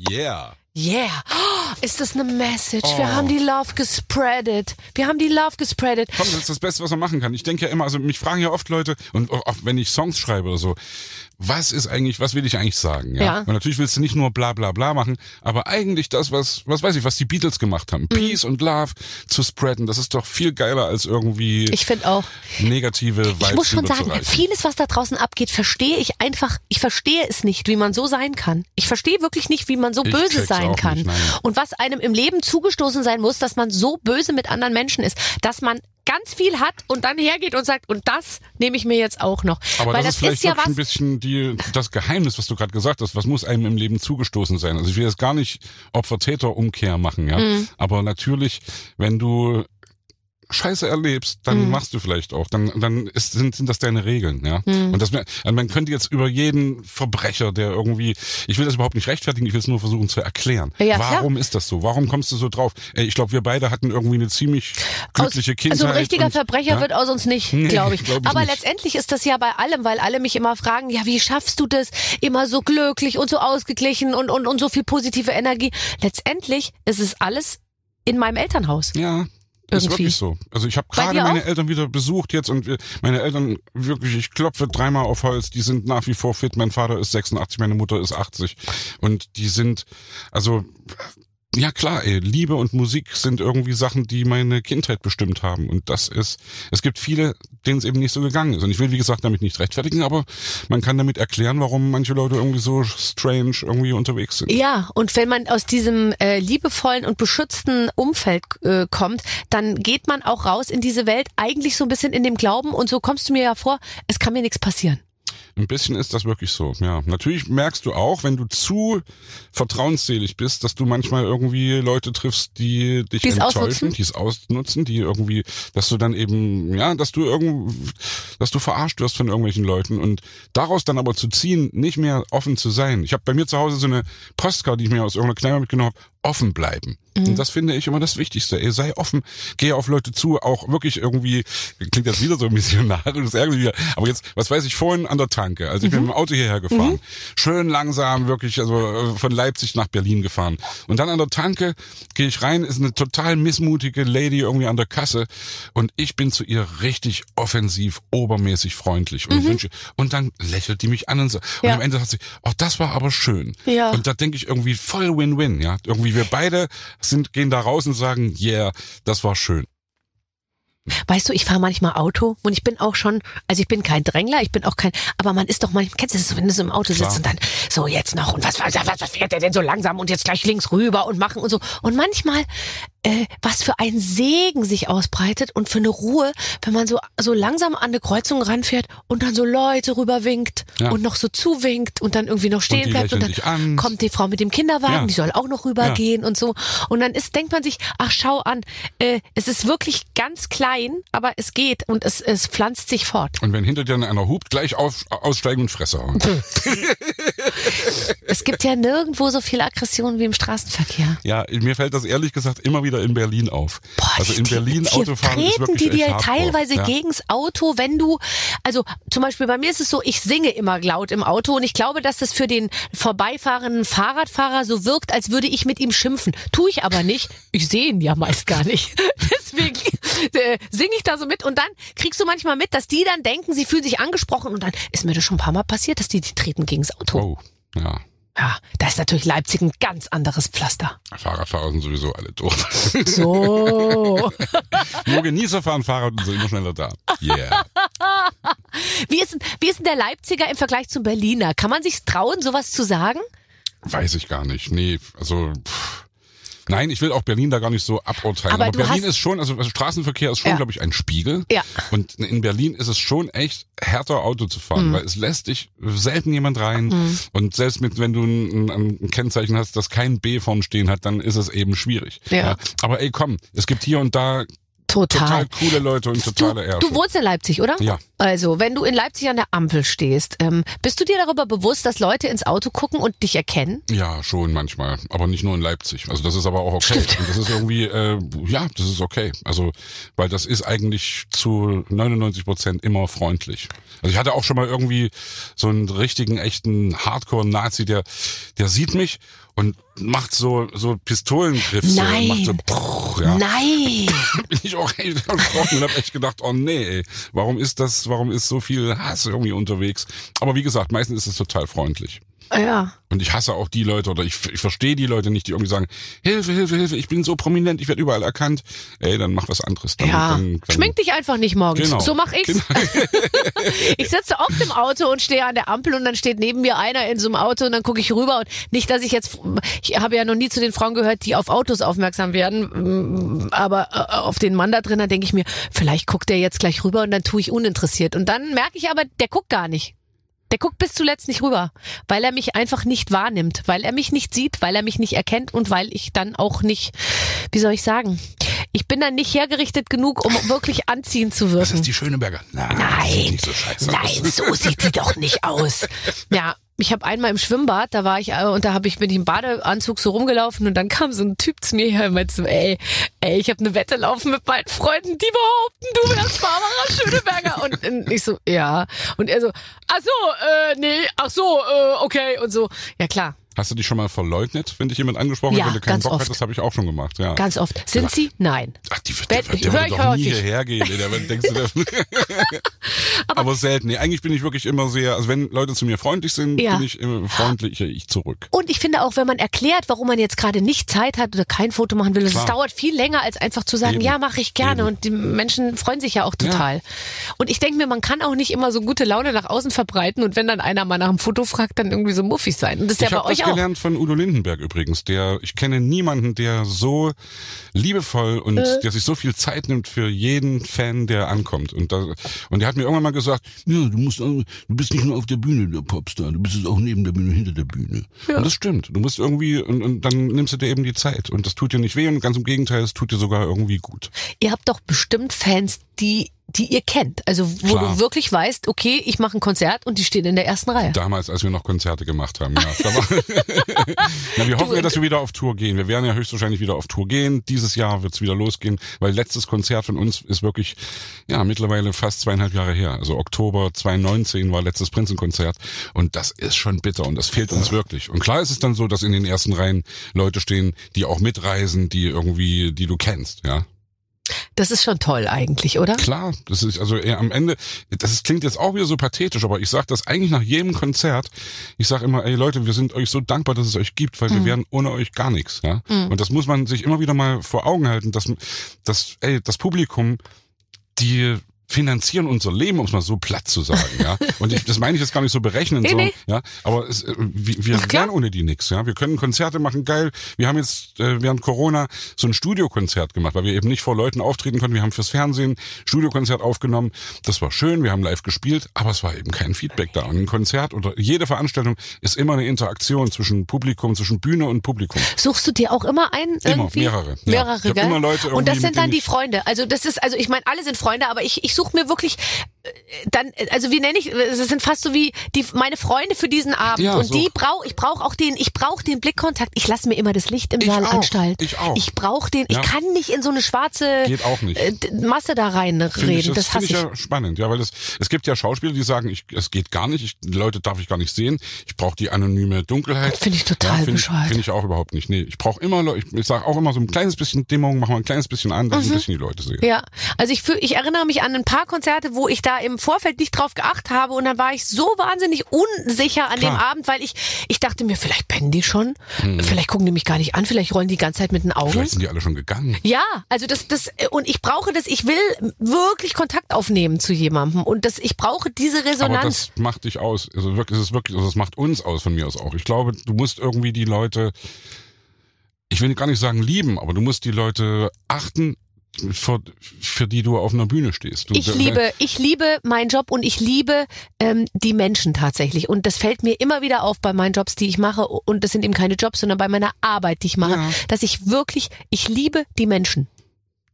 Yeah. Yeah. Oh, ist das eine Message? Oh. Wir haben die Love gespreadet. Wir haben die Love gespreadet. Komm, das ist das Beste, was man machen kann. Ich denke ja immer, also mich fragen ja oft Leute, und auch wenn ich Songs schreibe oder so, was ist eigentlich, was will ich eigentlich sagen? Ja. Ja. Und natürlich willst du nicht nur bla bla bla machen, aber eigentlich das, was, was weiß ich, was die Beatles gemacht Mhm. haben. Peace und Love zu spreaden, das ist doch viel geiler als irgendwie Ich finde auch. negative Vibes Ich muss schon sagen, vieles, was da draußen abgeht, verstehe ich einfach, ich verstehe es nicht, wie man so sein kann. Ich verstehe wirklich nicht, wie man so Ich böse sein kann. nicht. Und was einem im Leben zugestoßen sein muss, dass man so böse mit anderen Menschen ist, dass man ganz viel hat und dann hergeht und sagt, und das nehme ich mir jetzt auch noch. Aber Weil das, ist vielleicht ja wirklich was, ein bisschen die, das Geheimnis, was du gerade gesagt hast. Was muss einem im Leben zugestoßen sein? Also ich will jetzt gar nicht Opfer-Täter-Umkehr machen, ja. Mhm. Aber natürlich, wenn du Scheiße erlebst, dann Mhm. machst du vielleicht auch. Dann, dann ist, sind, sind das deine Regeln, ja. Mhm. Und das, also man könnte jetzt über jeden Verbrecher, der irgendwie, ich will das überhaupt nicht rechtfertigen, ich will es nur versuchen zu erklären. Ja, klar. Warum ist das so? Warum kommst du so drauf? Ey, ich glaube, wir beide hatten irgendwie eine ziemlich glückliche Kindheit. Also ein richtiger und- Verbrecher ja? wird aus uns nicht, Nee, glaube ich. glaub ich Aber nicht. letztendlich ist das ja bei allem, weil alle mich immer fragen, ja, wie schaffst du das? Immer so glücklich und so ausgeglichen und, und, und so viel positive Energie. Letztendlich ist es alles in meinem Elternhaus. Ja. Ist Irgendwie. wirklich so. Also ich habe gerade meine auch? Eltern wieder besucht jetzt und meine Eltern wirklich, ich klopfe dreimal auf Holz, die sind nach wie vor fit. Mein Vater ist 86, meine Mutter ist 80 und die sind, also ja klar, ey, Liebe und Musik sind irgendwie Sachen, die meine Kindheit bestimmt haben und das ist, es gibt viele, denen es eben nicht so gegangen ist und ich will wie gesagt damit nicht rechtfertigen, aber man kann damit erklären, warum manche Leute irgendwie so strange irgendwie unterwegs sind. Ja, und wenn man aus diesem äh, liebevollen und beschützten Umfeld äh, kommt, dann geht man auch raus in diese Welt eigentlich so ein bisschen in dem Glauben und so kommst du mir ja vor, es kann mir nichts passieren. Ein bisschen ist das wirklich so, ja. Natürlich merkst du auch, wenn du zu vertrauensselig bist, dass du manchmal irgendwie Leute triffst, die dich Die es enttäuschen, die es ausnutzen, die irgendwie, dass du dann eben, ja, dass du irgend, dass du verarscht wirst von irgendwelchen Leuten und daraus dann aber zu ziehen, nicht mehr offen zu sein. Ich habe bei mir zu Hause so eine Postkarte, die ich mir aus irgendeiner Kneipe mitgenommen habe, offen bleiben. Mhm. Und das finde ich immer das Wichtigste. Ey, sei offen, gehe auf Leute zu, auch wirklich irgendwie, klingt jetzt wieder so missionarisch, das ärgert mich wieder. Aber jetzt, was weiß ich, vorhin an der Tanke, also ich bin mit dem Auto hierher gefahren, schön langsam, wirklich, also äh, von Leipzig nach Berlin gefahren. Und dann an der Tanke gehe ich rein, ist eine total missmutige Lady irgendwie an der Kasse und ich bin zu ihr richtig offensiv, obermäßig freundlich und wünsche, und dann lächelt die mich an und so, und Ja. am Ende sagt sie, oh, das war aber schön. Ja. Und da denke ich irgendwie voll Win-Win, ja. Irgendwie wir beide sind, gehen da raus und sagen, yeah, das war schön. Weißt du, ich fahre manchmal Auto und ich bin auch schon, also ich bin kein Drängler, ich bin auch kein, aber man ist doch manchmal, kennst du das, so, wenn du so im Auto Klar. sitzt und dann so jetzt noch und was, was, was, was fährt der denn so langsam und jetzt gleich links rüber und machen und so. Und manchmal, äh, was für ein Segen sich ausbreitet und für eine Ruhe, wenn man so, so langsam an eine Kreuzung ranfährt und dann so Leute rüberwinkt Ja. und noch so zuwinkt und dann irgendwie noch stehen die bleibt und dann kommt die Frau mit dem Kinderwagen, Ja. die soll auch noch rübergehen und so. Und dann ist, denkt man sich, ach schau an, äh, es ist wirklich ganz klein, aber es geht und es, es pflanzt sich fort. Und wenn hinter dir einer hupt, gleich auf, aussteigen und Fresse hauen. Es gibt ja nirgendwo so viel Aggression wie im Straßenverkehr. Ja, mir fällt das ehrlich gesagt immer wieder in Berlin auf. Boah, also in die- Berlin hier Autofahren ist treten wirklich die dir teilweise ja. gegens Auto, wenn du, also zum Beispiel bei mir ist es so, ich singe immer laut im Auto und ich glaube, dass das für den vorbeifahrenden Fahrradfahrer so wirkt, als würde ich mit ihm schimpfen. Tue ich aber nicht. Ich sehe ihn ja meist gar nicht. Deswegen äh, singe ich da so mit und dann kriegst du manchmal mit, dass die dann denken, sie fühlen sich angesprochen und dann ist mir das schon ein paar Mal passiert, dass die, die treten gegens Auto. Oh, ja. Ja, da ist natürlich Leipzig ein ganz anderes Pflaster. Fahrradfahrer sind sowieso alle doof. So. Nur Genießer fahren Fahrrad und sind immer schneller da. Yeah. Wie ist, denn- wie ist denn der Leipziger im Vergleich zum Berliner? Kann man sich trauen, sowas zu sagen? Weiß ich gar nicht. Nee, also pff, Nein, ich will auch Berlin da gar nicht so aburteilen. Aber Aber, Berlin ist schon, also also Straßenverkehr ist schon, Ja. glaube ich, ein Spiegel. Ja. Und in Berlin ist es schon echt härter Auto zu Mhm. fahren, weil es lässt dich selten jemand rein. Und selbst mit, wenn du ein, ein, ein Kennzeichen hast, das kein B vorn stehen hat, dann ist es eben schwierig. Ja. Aber ey, komm, es gibt hier und da Total. total coole Leute und Du, totale Ärsche. du wohnst in Leipzig, oder? Ja. Also, wenn du in Leipzig an der Ampel stehst, ähm, bist du dir darüber bewusst, dass Leute ins Auto gucken und dich erkennen? Ja, schon manchmal, aber nicht nur in Leipzig. Also das ist aber auch okay. Und das ist irgendwie, äh, ja, das ist okay. Also, weil das ist eigentlich zu 99 Prozent immer freundlich. Also ich hatte auch schon mal irgendwie so einen richtigen, echten Hardcore-Nazi, der, der sieht mich und macht so so Pistolengriff so und Nein. macht so prrr, ja. Nein! bin ich auch echt erschrocken und habe echt gedacht, oh nee, ey, warum ist das, warum ist so viel Hass irgendwie unterwegs? Aber wie gesagt, meistens ist es total freundlich. Ja. Und ich hasse auch die Leute oder ich, ich verstehe die Leute nicht, die irgendwie sagen, Hilfe, Hilfe, Hilfe, ich bin so prominent, ich werde überall erkannt. Ey, dann mach was anderes. Dann, Ja, dann, dann, schmink dich einfach nicht morgens. Genau. So mach ich's. Genau. ich sitze oft im Auto und stehe an der Ampel und dann steht neben mir einer in so einem Auto und dann gucke ich rüber und nicht, dass ich jetzt, ich habe ja noch nie zu den Frauen gehört, die auf Autos aufmerksam werden, mm, aber äh, auf den Mann da drin, dann denke ich mir, vielleicht guckt der jetzt gleich rüber und dann tue ich uninteressiert. Und dann merke ich aber, der guckt gar nicht. Der guckt bis zuletzt nicht rüber, weil er mich einfach nicht wahrnimmt, weil er mich nicht sieht, weil er mich nicht erkennt und weil ich dann auch nicht, wie soll ich sagen, ich bin dann nicht hergerichtet genug, um wirklich anziehend zu wirken. Das ist die Schöneberger. Nein, Nein, so nein, so sieht die doch nicht aus. Ja, ich habe einmal im Schwimmbad, da war ich äh, und da habe ich bin ich im Badeanzug so rumgelaufen und dann kam so ein Typ zu mir her und meinte so, ey, ey, ich habe eine Wette laufen mit meinen Freunden, die behaupten, du wärst Barbara Schöneberger und, und ich so, ja und er so, ach so, äh, nee, ach so, äh, okay und so, ja klar, Hast du dich schon mal verleugnet, wenn dich jemand angesprochen Ja, hat, wenn du keinen Bock oft. hattest? habe ich auch schon gemacht, ja. ganz oft. Sind Sie? Nein. Ach, die wird, der, der wird ich doch nie hierher gehen. Der, der, aber, selten. Nee, eigentlich bin ich wirklich immer sehr, also wenn Leute zu mir freundlich sind, Ja. bin ich immer freundlicher ich zurück. Und ich finde auch, wenn man erklärt, warum man jetzt gerade nicht Zeit hat oder kein Foto machen will, das Klar. dauert viel länger, als einfach zu sagen, Eben. ja, mache ich gerne. Eben. Und die Menschen freuen sich ja auch total. Und ich denke mir, man kann auch nicht immer so gute Laune nach außen verbreiten und wenn dann einer mal nach einem Foto fragt, dann irgendwie so muffig sein. Und das ist ja bei euch auch. Gelernt von Udo Lindenberg übrigens. Der, ich kenne niemanden, der so liebevoll und Äh. der sich so viel Zeit nimmt für jeden Fan, der ankommt. Und, da, und der hat mir irgendwann mal gesagt, ja, du musst, du bist nicht nur auf der Bühne der Popstar, du bist es auch neben der Bühne, hinter der Bühne. Und das stimmt. Du musst irgendwie und, und dann nimmst du dir eben die Zeit. Und das tut dir nicht weh und ganz im Gegenteil, es tut dir sogar irgendwie gut. Ihr habt doch bestimmt Fans, die, die ihr kennt. Also wo Klar. du wirklich weißt, okay, ich mache ein Konzert und die stehen in der ersten Reihe. Damals, als wir noch Konzerte gemacht haben. Ja. Na, wir hoffen ja, dass wir wieder auf Tour gehen. Wir werden ja höchstwahrscheinlich wieder auf Tour gehen. Dieses Jahr wird's wieder losgehen, weil letztes Konzert von uns ist wirklich, ja, mittlerweile fast zweieinhalb Jahre her. Also Oktober 2019 war letztes Prinzenkonzert und das ist schon bitter und das fehlt uns wirklich. Und klar ist es dann so, dass in den ersten Reihen Leute stehen, die auch mitreisen, die irgendwie, die du kennst, ja. Das ist schon toll eigentlich, oder? Klar, das ist also eher am Ende, das klingt jetzt auch wieder so pathetisch, aber ich sage das eigentlich nach jedem Konzert. Ich sage immer, ey Leute, wir sind euch so dankbar, dass es euch gibt, weil wir wären ohne euch gar nichts. Ja? Und das muss man sich immer wieder mal vor Augen halten, dass, dass ey, das Publikum, die finanzieren unser Leben, um es mal so platt zu sagen, ja. Und ich, das meine ich jetzt gar nicht so berechnend, Nee, sondern, nee. ja, aber es, äh, wir, wir wären ohne die nix, ja. Wir können Konzerte machen, geil. Wir haben jetzt äh, während Corona so ein Studiokonzert gemacht, weil wir eben nicht vor Leuten auftreten konnten. Wir haben fürs Fernsehen Studiokonzert aufgenommen. Das war schön, wir haben live gespielt, aber es war eben kein Feedback da. Und ein Konzert oder jede Veranstaltung ist immer eine Interaktion zwischen Publikum, zwischen Bühne und Publikum. Suchst du dir auch immer ein? Immer, irgendwie? mehrere, ja. Mehrere, Ich hab gell? immer Leute Und das irgendwie, sind dann die Freunde. Also das ist, also ich meine, alle sind Freunde, aber ich, ich suche mir wirklich dann, also wie nenne ich, es sind fast so wie die meine Freunde für diesen Abend. Ja, und so. die brauche, ich brauche auch den, ich brauche den Blickkontakt. Ich lasse mir immer das Licht im Ich Saal auch, anstalten. ich auch. Ich brauche den, Ja. ich kann nicht in so eine schwarze äh, Masse da reinreden. ich, das das finde ich. ich ja spannend, ja, weil es, es gibt ja Schauspieler, die sagen, ich, es geht gar nicht, ich, Leute darf ich gar nicht sehen, ich brauche die anonyme Dunkelheit. Finde ich total finde ich, bescheuert. finde ich auch überhaupt nicht. Nee, ich brauche immer, ich, ich sage auch immer so ein kleines bisschen Dämmerung, machen wir ein kleines bisschen an, dass ich ein bisschen die Leute sehe. Mhm. Ja, also ich, fühl, ich erinnere mich an ein paar Konzerte, wo ich da im Vorfeld nicht drauf geachtet habe und dann war ich so wahnsinnig unsicher an dem Klar. Abend, weil ich, ich dachte mir, vielleicht pennen die schon, vielleicht gucken die mich gar nicht an, vielleicht rollen die die ganze Zeit mit den Augen. Vielleicht sind die alle schon gegangen. Ja, also das, das, und ich brauche das, ich will wirklich Kontakt aufnehmen zu jemandem und das, ich brauche diese Aber Resonanz. das macht dich aus. Also wirklich, es ist wirklich, also das macht uns aus von mir aus auch. Ich glaube, du musst irgendwie die Leute ich will gar nicht sagen lieben, aber du musst die Leute achten, für, für die du auf einer Bühne stehst. Du, Ich liebe, ich liebe meinen Job und ich liebe ähm, die Menschen tatsächlich. Und das fällt mir immer wieder auf bei meinen Jobs, die ich mache. Und das sind eben keine Jobs, sondern bei meiner Arbeit, die ich mache, Ja. dass ich wirklich, ich liebe die Menschen.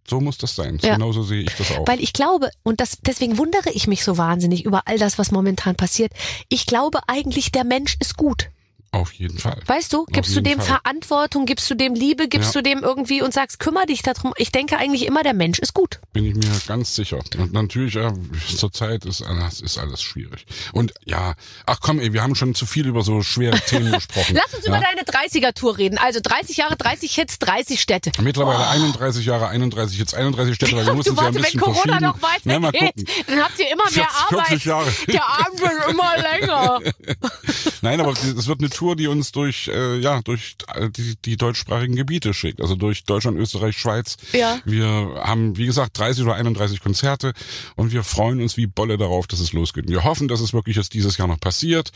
So muss das sein. Ja. Genauso sehe ich das auch. Weil ich glaube, und das, deswegen wundere ich mich so wahnsinnig über all das, was momentan passiert. Ich glaube eigentlich, der Mensch ist gut. Auf jeden Fall. Weißt du, gibst du dem Fall. Verantwortung, gibst du dem Liebe, gibst Ja. du dem irgendwie und sagst, kümmere dich darum. Ich denke eigentlich immer, der Mensch ist gut. Bin ich mir ganz sicher. Und natürlich, ja, zurzeit ist alles, ist alles schwierig. Und ja, ach komm, ey, wir haben schon zu viel über so schwere Themen gesprochen. Lass uns ja? über deine 30er-Tour reden. Also 30 Jahre, 30 Hits, 30 Städte. Mittlerweile 31 Jahre, 31, jetzt 31 Städte, weil wir mussten ja ein warte, wenn bisschen Corona noch weitergeht, gucken. dann habt ihr immer mehr 40 Arbeit. Jahre. Der Abend wird immer länger. Nein, aber es wird eine Tour, die uns durch, äh, ja, durch äh, die, die deutschsprachigen Gebiete schickt. Also durch Deutschland, Österreich, Schweiz. Ja. Wir haben, wie gesagt, 30 oder 31 Konzerte und wir freuen uns wie Bolle darauf, dass es losgeht. Und wir hoffen, dass es wirklich jetzt dieses Jahr noch passiert.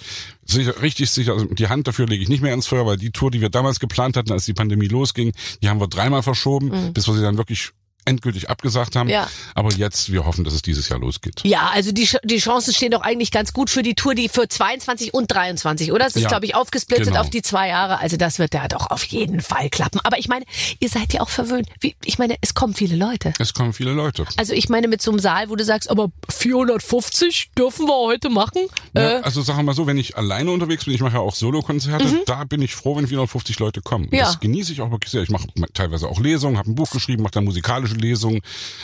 Sicher, richtig sicher, also die Hand dafür lege ich nicht mehr ins Feuer, weil die Tour, die wir damals geplant hatten, als die Pandemie losging, die haben wir dreimal verschoben, bis wir sie dann wirklich endgültig abgesagt haben. Ja. Aber jetzt, wir hoffen, dass es dieses Jahr losgeht. Ja, also die, die Chancen stehen doch eigentlich ganz gut für die Tour, die für 22 und 23, oder? Es ist, Ja, glaube ich, aufgesplittet genau. auf die zwei Jahre. Also das wird ja doch auf jeden Fall klappen. Aber ich meine, ihr seid ja auch verwöhnt. Wie, ich meine, es kommen viele Leute. Es kommen viele Leute. Also ich meine mit so einem Saal, wo du sagst, aber 450 dürfen wir heute machen? Ja, Äh, also sagen wir mal so, wenn ich alleine unterwegs bin, ich mache ja auch Solokonzerte, da bin ich froh, wenn 450 Leute kommen. Mhm. Ja. Das genieße ich auch wirklich sehr. Ich mache teilweise auch Lesungen, habe ein Buch geschrieben, mache dann musikalische Lesungen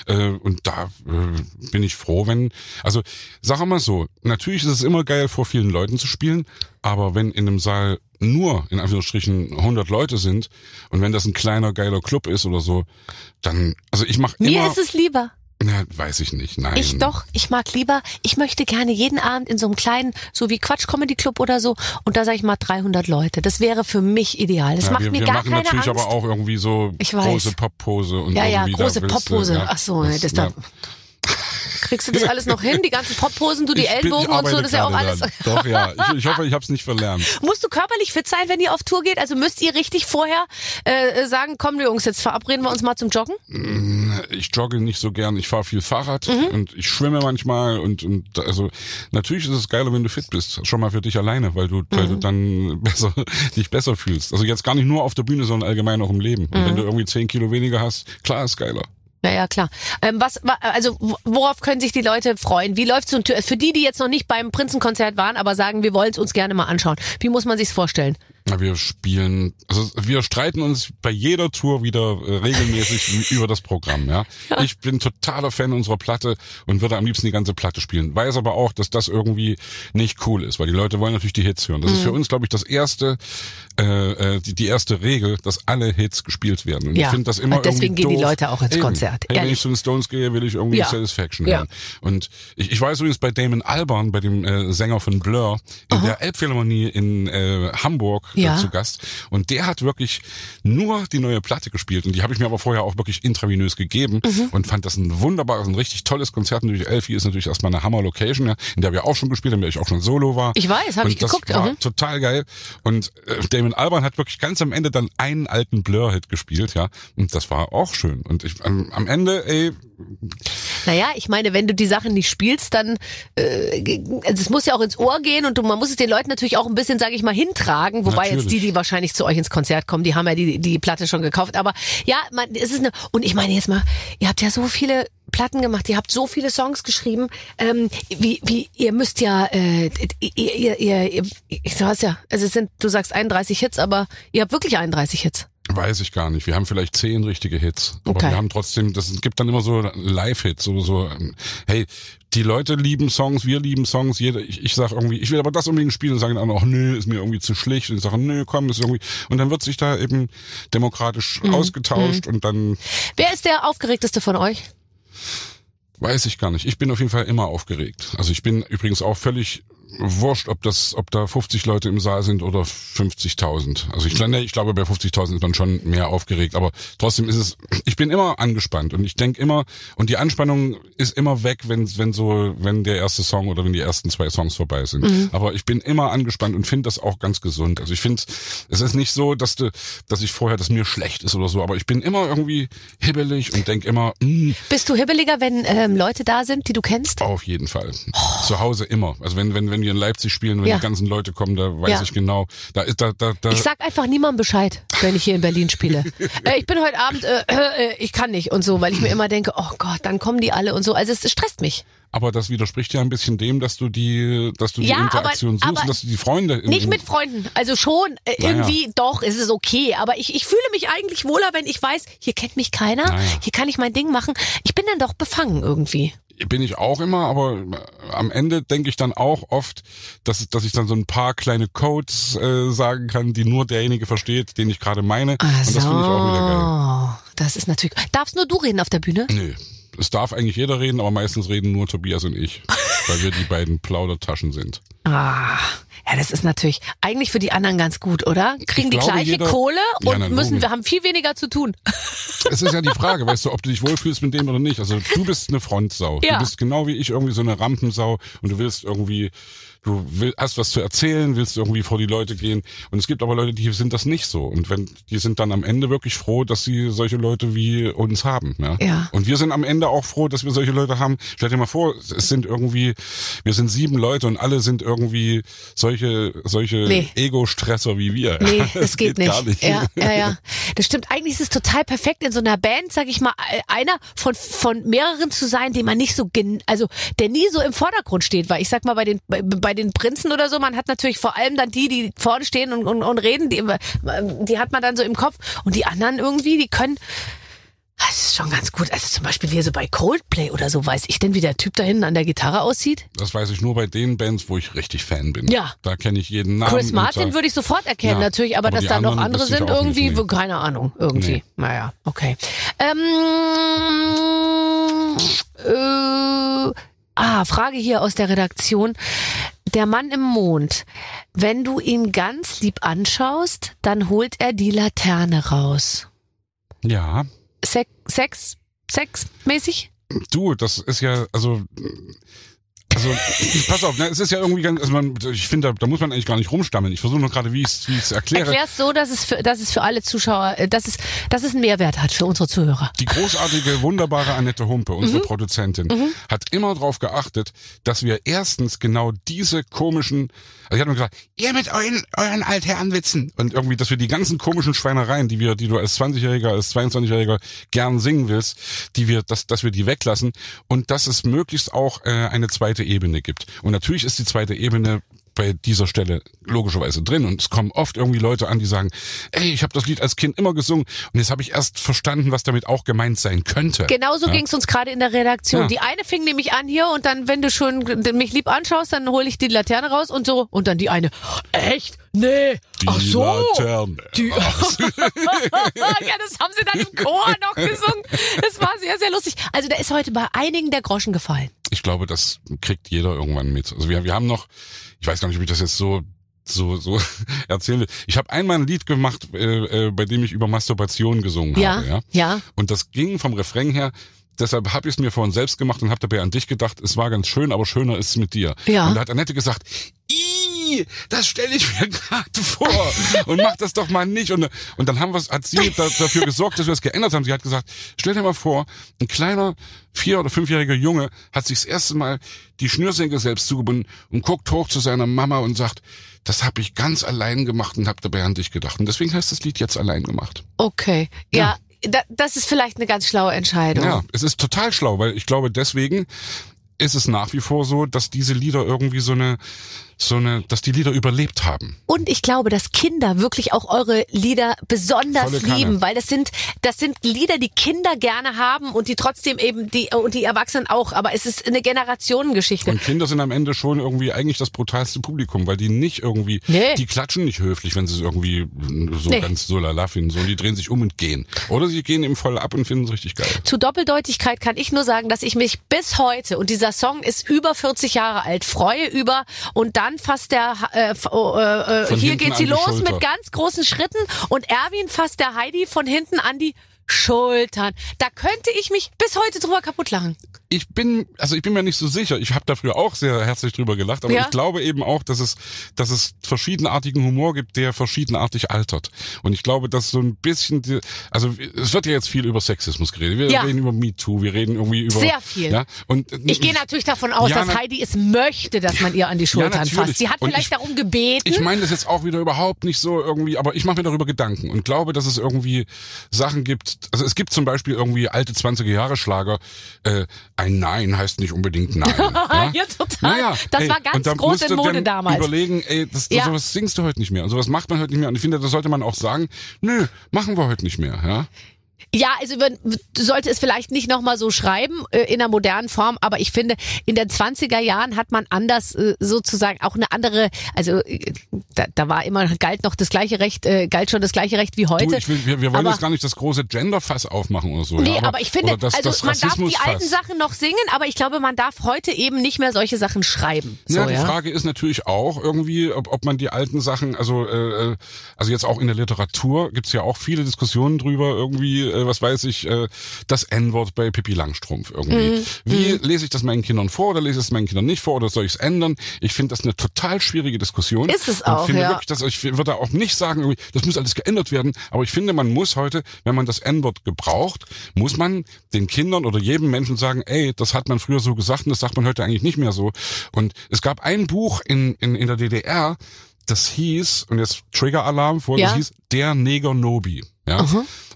äh, und da äh, bin ich froh, wenn, also sagen wir mal so, natürlich ist es immer geil, vor vielen Leuten zu spielen, aber wenn in einem Saal nur, in Anführungsstrichen, 100 Leute sind und wenn das ein kleiner, geiler Club ist oder so, dann, also ich mache mir immer, ist es lieber. Na, weiß ich nicht, nein. Ich doch, ich mag lieber, ich möchte gerne jeden Abend in so einem kleinen, so wie Quatsch Comedy Club oder so, und da sage ich mal 300 Leute. Das wäre für mich ideal. Das Ja, macht wir, mir wir gar machen keine natürlich Angst. aber auch irgendwie so große Poppose und Ja, ja, große Poppose. ja, Ach so, das, da, kriegst du das alles noch hin? Die ganzen Popposen, du die Ich bin- Ellbogen ich und so, das ist ja auch alles. dran. Doch, ja. Ich, ich hoffe, ich habe es nicht verlernt. Musst du körperlich fit sein, wenn ihr auf Tour geht? Also müsst ihr richtig vorher äh, sagen, komm Jungs, jetzt verabreden wir uns mal zum Joggen? Ich jogge nicht so gern, ich fahre viel Fahrrad Mhm. und ich schwimme manchmal und, und also natürlich ist es geiler, wenn du fit bist. Schon mal für dich alleine, weil du, weil Mhm. du dann besser, dich besser fühlst. Also jetzt gar nicht nur auf der Bühne, sondern allgemein auch im Leben. Und Mhm. wenn du irgendwie zehn Kilo weniger hast, klar ist geiler. Ja, ja, klar. Ähm, was, wa- also wo- worauf können sich die Leute freuen? Wie läuft so ein Tour? Für die, die jetzt noch nicht beim Prinzenkonzert waren, aber sagen, wir wollen es uns gerne mal anschauen. Wie muss man sich's vorstellen? Na, Wir spielen, also wir streiten uns bei jeder Tour wieder äh, regelmäßig über das Programm. Ja? Ich bin totaler Fan unserer Platte und würde am liebsten die ganze Platte spielen. Weiß aber auch, dass das irgendwie nicht cool ist, weil die Leute wollen natürlich die Hits hören. Das ist für Mhm. uns, glaube ich, das erste, äh, äh, die, die erste Regel, dass alle Hits gespielt werden. Und Ja, ich finde das immer und deswegen gehen die doof. Leute auch ins Eben. Konzert, Hey, wenn ich zu den Stones gehe, will ich irgendwie Ja. Satisfaction Ja. hören. Und ich, ich weiß übrigens bei Damon Albarn, bei dem äh, Sänger von Blur, in der Elbphilharmonie in äh, Hamburg Ja. äh, zu Gast. Und der hat wirklich nur die neue Platte gespielt. Und die habe ich mir aber vorher auch wirklich intravenös gegeben Mhm. und fand das ein wunderbares, ein richtig tolles Konzert. Natürlich Elfie ist natürlich erstmal eine Hammer-Location, ja, in der wir auch schon gespielt haben, in der ich auch schon solo war. Ich weiß, hab und ich geguckt, Das war aha. total geil. Und äh, Damon Albarn hat wirklich ganz am Ende dann einen alten Blur-Hit gespielt, ja. Und das war auch schön. Und ich, am, am Ende, ey, Naja, ich meine, wenn du die Sachen nicht spielst, dann äh, also es muss ja auch ins Ohr gehen und du, man muss es den Leuten natürlich auch ein bisschen, sage ich mal, hintragen. Wobei jetzt Natürlich. die, die wahrscheinlich zu euch ins Konzert kommen, die haben ja die, die Platte schon gekauft. Aber ja, man, es ist eine. Und ich meine jetzt mal, ihr habt ja so viele Platten gemacht, ihr habt so viele Songs geschrieben. Ähm, wie, wie, ihr müsst ja, äh, ihr, ihr, ihr, ihr, ich sag's ja, also es sind, du sagst 31 Hits, aber ihr habt wirklich 31 Hits. Weiß ich gar nicht. Wir haben vielleicht zehn richtige Hits. Aber Okay. wir haben trotzdem, das gibt dann immer so Live-Hits oder so. Hey, die Leute lieben Songs, wir lieben Songs. Jeder, ich, ich sag irgendwie, ich will aber das unbedingt spielen und sagen dann auch, nö, ist mir irgendwie zu schlicht. Und ich sage, nö, komm, ist irgendwie. Und dann wird sich da eben demokratisch Mhm. ausgetauscht und dann Wer ist der aufgeregteste von euch? weiß ich gar nicht. Ich bin auf jeden Fall immer aufgeregt. Also ich bin übrigens auch völlig wurscht, ob das, ob da 50 Leute im Saal sind oder 50.000. Also ich, nee, ich glaube, bei 50.000 ist man schon mehr aufgeregt, aber trotzdem ist es, ich bin immer angespannt und ich denke immer, und die Anspannung ist immer weg, wenn, wenn so, wenn der erste Song oder wenn die ersten zwei Songs vorbei sind. Mhm. Aber ich bin immer angespannt und finde das auch ganz gesund. Also ich finde, es ist nicht so, dass du, dass ich vorher, dass mir schlecht ist oder so, aber ich bin immer irgendwie hibbelig und denke immer, mh. Mm. Bist du hibbeliger, wenn ähm, Leute da sind, die du kennst? Auf jeden Fall. Oh. Zu Hause immer. Also wenn, wenn, wenn wir in Leipzig spielen, wenn ja. die ganzen Leute kommen, da weiß ja. ich genau, da ist da, da, da. Ich sag einfach niemandem Bescheid, wenn ich hier in Berlin spiele. äh, ich bin heute Abend, äh, äh, ich kann nicht und so, weil ich mir immer denke, oh Gott, dann kommen die alle und so. Also es, es stresst mich. Aber das widerspricht ja ein bisschen dem, dass du die, dass du die ja, Interaktion aber, suchst, aber dass du die Freunde. Nicht mit Freunden. Also schon äh, naja. irgendwie doch, ist es okay. Aber ich, ich fühle mich eigentlich wohler, wenn ich weiß, hier kennt mich keiner, naja. hier kann ich mein Ding machen. Ich bin dann doch befangen irgendwie bin ich auch immer, aber äh, am Ende denke ich dann auch oft, dass, dass ich dann so ein paar kleine Codes äh, sagen kann, die nur derjenige versteht, den ich gerade meine. Ach Und das finde ich auch wieder geil. Das ist natürlich. Darfst nur du reden auf der Bühne? Nö. Es darf eigentlich jeder reden, aber meistens reden nur Tobias und ich, weil wir die beiden Plaudertaschen sind. Ah, ja, das ist natürlich eigentlich für die anderen ganz gut, oder? Kriegen die gleiche jeder, Kohle und ja, müssen, wir haben viel weniger zu tun. Es ist ja die Frage, weißt du, ob du dich wohlfühlst mit dem oder nicht. Also du bist eine Frontsau. Ja. Du bist genau wie ich irgendwie so eine Rampensau und du willst irgendwie du will, hast was zu erzählen, willst irgendwie vor die Leute gehen. Und es gibt aber Leute, die sind das nicht so. Und wenn, die sind dann am Ende wirklich froh, dass sie solche Leute wie uns haben. Ja? ja. Und wir sind am Ende auch froh, dass wir solche Leute haben. Stell dir mal vor, es sind irgendwie, wir sind sieben Leute und alle sind irgendwie solche, solche nee. Ego-Stresser wie wir. Nee, das, das geht, geht, nicht. nicht. Ja, ja, ja. Das stimmt. Eigentlich ist es total perfekt in so einer Band, sag ich mal, einer von, von mehreren zu sein, den man nicht so, also, der nie so im Vordergrund steht, weil ich sag mal, bei den, bei, bei den Prinzen oder so, man hat natürlich vor allem dann die, die vorne stehen und, und, und reden, die, die hat man dann so im Kopf. Und die anderen irgendwie, die können, das ist schon ganz gut. Also zum Beispiel hier so bei Coldplay oder so, weiß ich denn, wie der Typ da hinten an der Gitarre aussieht? Das weiß ich nur bei den Bands, wo ich richtig Fan bin. Ja. Da kenne ich jeden Namen. Chris Martin würde ich sofort erkennen, ja, natürlich, aber, aber dass da noch andere sind irgendwie, nicht, nee. keine Ahnung, irgendwie. Nee. Naja, okay. Ähm, äh, Ah, Frage hier aus der Redaktion. Der Mann im Mond. Wenn du ihn ganz lieb anschaust, dann holt er die Laterne raus. Ja. Sex, Sex, Sexmäßig? Du, das ist ja, also also pass auf, ne, es ist ja irgendwie ganz, also man, ich finde, da, da muss man eigentlich gar nicht rumstammeln. Ich versuche nur gerade, wie ich es wie ich's erkläre. Erklär's so, dass es für, dass es für alle Zuschauer, äh, dass es, dass es einen Mehrwert hat für unsere Zuhörer. Die großartige, wunderbare Annette Humpe, unsere mhm. Produzentin, mhm. hat immer darauf geachtet, dass wir erstens genau diese komischen, also ich hatte mir gesagt, ihr mit euren, euren Altherrenwitzen und irgendwie, dass wir die ganzen komischen Schweinereien, die wir, die du als 20-Jähriger, als 22-Jähriger gern singen willst, die wir, dass, dass wir die weglassen und dass es möglichst auch äh, eine zweite zweite Ebene gibt. Und natürlich ist die zweite Ebene bei dieser Stelle logischerweise drin und es kommen oft irgendwie Leute an, die sagen, ey, ich habe das Lied als Kind immer gesungen und jetzt habe ich erst verstanden, was damit auch gemeint sein könnte. Genauso ja. ging es uns gerade in der Redaktion. Ja. Die eine fing nämlich an hier und dann, wenn du schon mich lieb anschaust, dann hole ich die Laterne raus und so und dann die eine, echt? Nee. Die Ach so. Laterne. Die ja, das haben sie dann im Chor noch gesungen. Das war sehr, sehr lustig. Also da ist heute bei einigen der Groschen gefallen ich glaube, das kriegt jeder irgendwann mit. Also wir, wir haben noch, ich weiß gar nicht, ob ich das jetzt so so so erzählen will. Ich habe einmal ein Lied gemacht, äh, äh, bei dem ich über Masturbation gesungen ja, habe. Ja, ja. Und das ging vom Refrain her. Deshalb habe ich es mir vorhin selbst gemacht und habe dabei an dich gedacht. Es war ganz schön, aber schöner ist es mit dir. Ja. Und da hat Annette gesagt, das stelle ich mir gerade vor und mach das doch mal nicht. Und, und dann haben wir, hat sie dafür gesorgt, dass wir es geändert haben. Sie hat gesagt, stell dir mal vor, ein kleiner vier- oder fünfjähriger Junge hat sich das erste Mal die Schnürsenkel selbst zugebunden und guckt hoch zu seiner Mama und sagt, das habe ich ganz allein gemacht und habe dabei an dich gedacht. Und deswegen heißt das Lied jetzt allein gemacht. Okay, ja. ja. Das ist vielleicht eine ganz schlaue Entscheidung. Ja, es ist total schlau, weil ich glaube, deswegen ist es nach wie vor so, dass diese Lieder irgendwie so eine so eine, dass die Lieder überlebt haben. Und ich glaube, dass Kinder wirklich auch eure Lieder besonders lieben, weil das sind, das sind Lieder, die Kinder gerne haben und die trotzdem eben die, und die Erwachsenen auch. Aber es ist eine Generationengeschichte. Und Kinder sind am Ende schon irgendwie eigentlich das brutalste Publikum, weil die nicht irgendwie, Nee. die klatschen nicht höflich, wenn sie es irgendwie so Nee. ganz so lala finden, sondern die drehen sich um und gehen. Oder sie gehen eben voll ab und finden es richtig geil. Zu Doppeldeutigkeit kann ich nur sagen, dass ich mich bis heute, und dieser Song ist über 40 Jahre alt, freue über und dann fasst der, äh, oh, äh, äh, hier geht sie los mit ganz großen Schritten und Erwin fasst der Heidi von hinten an die Schultern. Da könnte ich mich bis heute drüber kaputt lachen. Ich bin, also ich bin mir nicht so sicher. Ich habe da früher auch sehr herzlich drüber gelacht, aber Ja. ich glaube eben auch, dass es, dass es verschiedenartigen Humor gibt, der verschiedenartig altert. Und ich glaube, dass so ein bisschen, die, also es wird ja jetzt viel über Sexismus geredet. Wir Ja. reden über MeToo, wir reden irgendwie über Sehr viel. Ja, und Ich gehe natürlich davon aus, Ja, dass Heidi es möchte, dass man ihr an die Schultern natürlich. fasst. Sie hat Und vielleicht ich- darum gebeten. Ich meine das jetzt auch wieder überhaupt nicht so irgendwie, aber ich mache mir darüber Gedanken und glaube, dass es irgendwie Sachen gibt. Also es gibt zum Beispiel irgendwie alte 20er Jahre Schlager. Äh, ein Nein heißt nicht unbedingt Nein. ja? Ja, total. Naja, Das ey, war ganz groß in Mode damals. Überlegen, ey, das, Ja. sowas singst du heute nicht mehr und sowas macht man heute nicht mehr. Und ich finde, das sollte man auch sagen. Nö, machen wir heute nicht mehr. Ja. Ja, also wenn, sollte es vielleicht nicht nochmal so schreiben äh, in einer modernen Form, aber ich finde, in den 20er Jahren hat man anders äh, sozusagen auch eine andere, also äh, da, da war immer, galt noch das gleiche Recht, äh, galt schon das gleiche Recht wie heute. Du, will, wir, wir wollen aber, jetzt gar nicht das große Genderfass aufmachen oder so. Nee, ja, aber, ich finde, das, also das man darf die alten Sachen noch singen, aber ich glaube, man darf heute eben nicht mehr solche Sachen schreiben. So, ja, die ja. Frage ist natürlich auch irgendwie, ob, ob man die alten Sachen, also äh, äh, also jetzt auch in der Literatur gibt's ja auch viele Diskussionen drüber, irgendwie, äh, was weiß ich, äh, das N-Wort bei Pippi Langstrumpf irgendwie. Mhm. Wie lese ich das meinen Kindern vor oder lese ich es meinen Kindern nicht vor oder soll ich es ändern? Ich finde das eine total schwierige Diskussion. Ist es und auch, finde ja. wirklich, dass ich würde auch nicht sagen, das muss alles geändert werden, aber ich finde, man muss heute, wenn man das N-Wort gebraucht, muss man den Kindern oder jedem Menschen sagen, ey, das hat man früher so gesagt und das sagt man heute eigentlich nicht mehr so. Und es gab ein Buch in, in, in der DDR, das hieß, und jetzt Trigger-Alarm vor, Ja. das hieß Der Neger Nobi. Ja.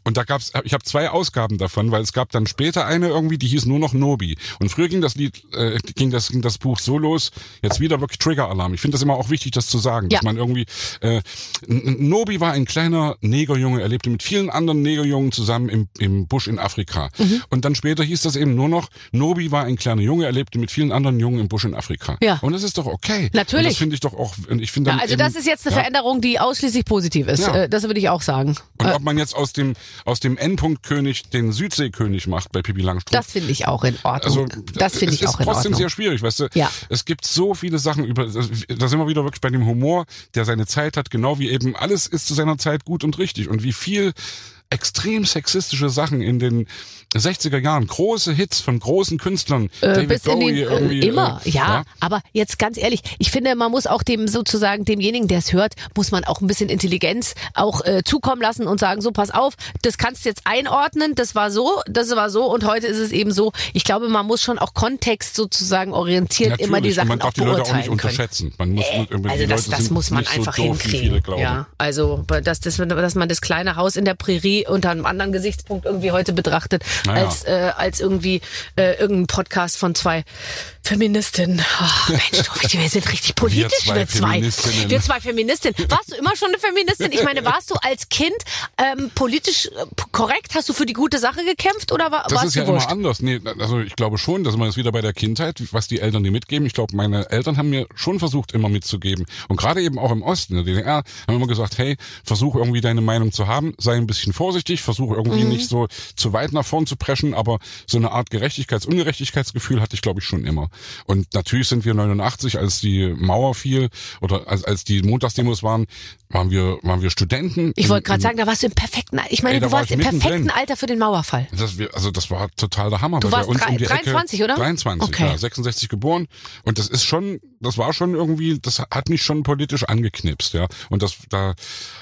Und da gab's, ich habe zwei Ausgaben davon, weil es gab dann später eine irgendwie, die hieß nur noch Nobi. Und früher ging das Lied, äh, ging das, ging das Buch so los, jetzt wieder wirklich Trigger-Alarm. Ich finde das immer auch wichtig, das zu sagen, Ja. dass man irgendwie, äh, Nobi war ein kleiner Negerjunge, er lebte mit vielen anderen Negerjungen zusammen im, im Busch in Afrika. Mhm. Und dann später hieß das eben nur noch, Nobi war ein kleiner Junge, er lebte mit vielen anderen Jungen im Busch in Afrika. Ja. Und das ist doch okay. Natürlich. Und das finde ich doch auch, ich finde Ja, also eben, das ist jetzt eine ja. Veränderung, die ausschließlich positiv ist. Äh, Das würde ich auch sagen. Und Äh, ob man jetzt aus dem, aus dem Endpunktkönig den Südseekönig macht bei Pippi Langstrumpf. Das finde ich auch in Ordnung. also, das finde es ich auch ist in trotzdem Ordnung. sehr schwierig, weißt du? Ja. Es gibt so viele Sachen über, da sind wir wieder wirklich bei dem Humor, der seine Zeit hat, genau wie eben alles ist zu seiner Zeit gut und richtig und wie viel extrem sexistische Sachen in den 60er Jahren, große Hits von großen Künstlern, Äh, David bis in Bowie den, irgendwie. äh, immer, äh, ja, Aber jetzt ganz ehrlich, ich finde, man muss auch dem sozusagen demjenigen, der es hört, muss man auch ein bisschen Intelligenz auch äh, zukommen lassen und sagen, so pass auf, das kannst du jetzt einordnen, das war so, das war so und heute ist es eben so. Ich glaube, man muss schon auch Kontext sozusagen orientiert Natürlich. immer die Sachen man darf auch die Leute auch nicht unterschätzen. Man muss, Äh, also das, Leute das muss man nicht so einfach doof, hinkriegen. ja, also dass, das, dass man das kleine Haus in der Prärie unter einem anderen Gesichtspunkt irgendwie heute betrachtet Naja. als äh, als irgendwie äh, irgendein Podcast von zwei Feministinnen. Oh, Mensch, du, wir sind richtig politisch, zwei wir zwei. Feministinnen. Wir zwei Feministinnen. Warst du immer schon eine Feministin? Ich meine, warst du als Kind ähm, politisch äh, korrekt? Hast du für die gute Sache gekämpft oder war, Das warst ist du ja wurscht? immer anders. Nee, also ich glaube schon, dass man jetzt wieder bei der Kindheit, was die Eltern dir mitgeben. Ich glaube, meine Eltern haben mir schon versucht, immer mitzugeben. Und gerade eben auch im Osten, in der DDR, haben immer gesagt, hey, versuch irgendwie deine Meinung zu haben, sei ein bisschen vorsichtig, versuch irgendwie Mhm. nicht so zu weit nach vorn zu preschen, aber so eine Art Gerechtigkeits-, Ungerechtigkeitsgefühl hatte ich, glaube ich, schon immer. Und natürlich sind wir 89, als die Mauer fiel oder als, als die Montagsdemos waren, waren wir, waren wir Studenten. Ich wollte gerade sagen, da warst du im perfekten Alter. Ich meine, Ey, du war warst ich im perfekten. Alter für den Mauerfall. Das, wir, also das war total der Hammer. Du warst bei uns drei- um die 23, Ecke, oder? 23, Okay. ja, 66 geboren. Und das ist schon, das war schon irgendwie, das hat mich schon politisch angeknipst, ja. Und das da,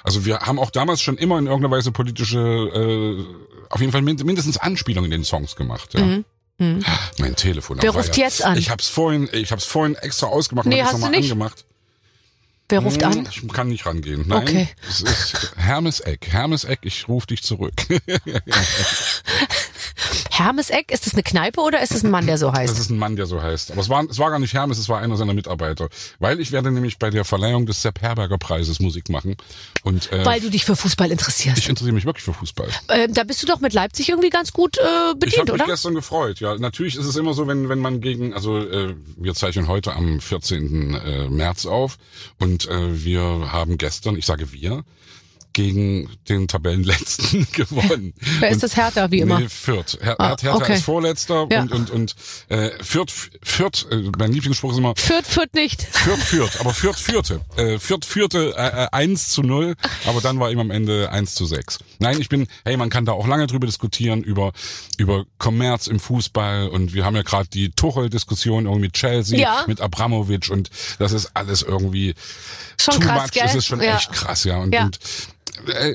also wir haben auch damals schon immer in irgendeiner Weise politische, äh, auf jeden Fall mind mindestens Anspielungen in den Songs gemacht, ja. Mein Telefon. Mhm. Wer ruft jetzt an? Ich hab's vorhin, ich hab's vorhin extra ausgemacht Nee, und nochmal angemacht. Wer ruft Hm, an? Ich kann nicht rangehen. Nein, Okay. es ist Hermes Eck. Hermes Eck, ich rufe dich zurück. Hermeseck, ist das eine Kneipe oder ist es ein Mann, der so heißt? Das ist ein Mann, der so heißt. Aber es war, es war gar nicht Hermes, es war einer seiner Mitarbeiter. Weil ich werde nämlich bei der Verleihung des Sepp Herberger Preises Musik machen. Und, äh, Weil du dich für Fußball interessierst. ich interessiere mich wirklich für Fußball. Ähm, da bist du doch mit Leipzig irgendwie ganz gut äh, Ich bedient, habe mich oder? gestern gefreut. Ja, natürlich ist es immer so, wenn wenn man gegen, also äh, wir zeichnen heute am 14. Äh, März auf und äh, wir haben gestern, ich sage wir, gegen den Tabellenletzten gewonnen. Wer ist das Hertha, wie immer? Nee, Fürth. Her Ah, Hertha okay. ist Vorletzter Ja. und und und äh, Fürth Fürth. Äh, mein Lieblingsspruch ist immer Führt, führt nicht. Fürth führt, aber Fürth führte. Äh, Fürth führte äh, äh, 1 zu 0, aber dann war ihm am Ende 1 zu 6. Nein, ich bin, hey, man kann da auch lange drüber diskutieren, über, über Kommerz im Fußball und wir haben ja gerade die Tuchel-Diskussion irgendwie mit Chelsea, Ja. mit Abramovic und das ist alles irgendwie Schon too krass, much, gell? das ist schon Ja. echt krass, ja. Und, Ja. und äh,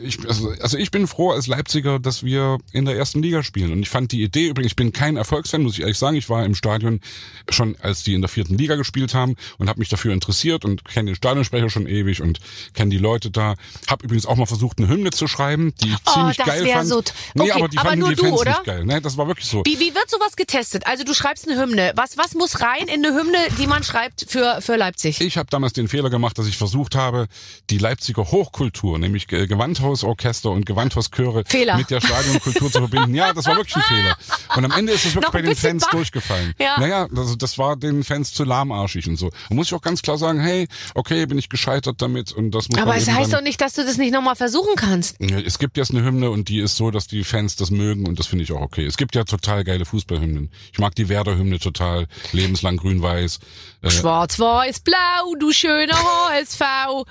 ich, also, also ich bin froh als Leipziger, dass wir in der ersten Liga spielen. Und ich fand die Idee übrigens, ich bin kein Erfolgsfan, muss ich ehrlich sagen. Ich war im Stadion schon, als die in der vierten Liga gespielt haben und habe mich dafür interessiert und kenne den Stadionsprecher schon ewig und kenne die Leute da. Hab übrigens auch mal versucht, eine Hymne zu schreiben, die ich Oh, ziemlich das geil fand. so t- nee, Okay, aber die aber fanden nur die du, Fans oder? nicht geil. Nee, das war wirklich so. Wie, wie wird sowas getestet? Also du schreibst eine Hymne. Was, was muss rein in eine Hymne, die man schreibt für, für Leipzig? Ich habe damals den Fehler gemacht, dass ich versucht habe, die Leipziger Hochkultur, nämlich Ge- Gewandhausorchester und Gewandhauschöre Fehler. mit der Stadionkultur zu verbinden. Ja, das war wirklich ein Fehler. Und am Ende ist es wirklich bei den Fans bach. durchgefallen. Ja. Naja, also das war den Fans zu lahmarschig und so. Da muss ich auch ganz klar sagen, hey, okay, bin ich gescheitert damit und das muss Aber es heißt doch nicht, dass du das nicht nochmal versuchen kannst. Es gibt jetzt eine Hymne und die ist so, dass die Fans das mögen und das finde ich auch okay. Es gibt ja total geile Fußballhymnen. Ich mag die Werder-Hymne total, lebenslang grün-weiß. Äh, Schwarz-Weiß-Blau, du schöner HSV.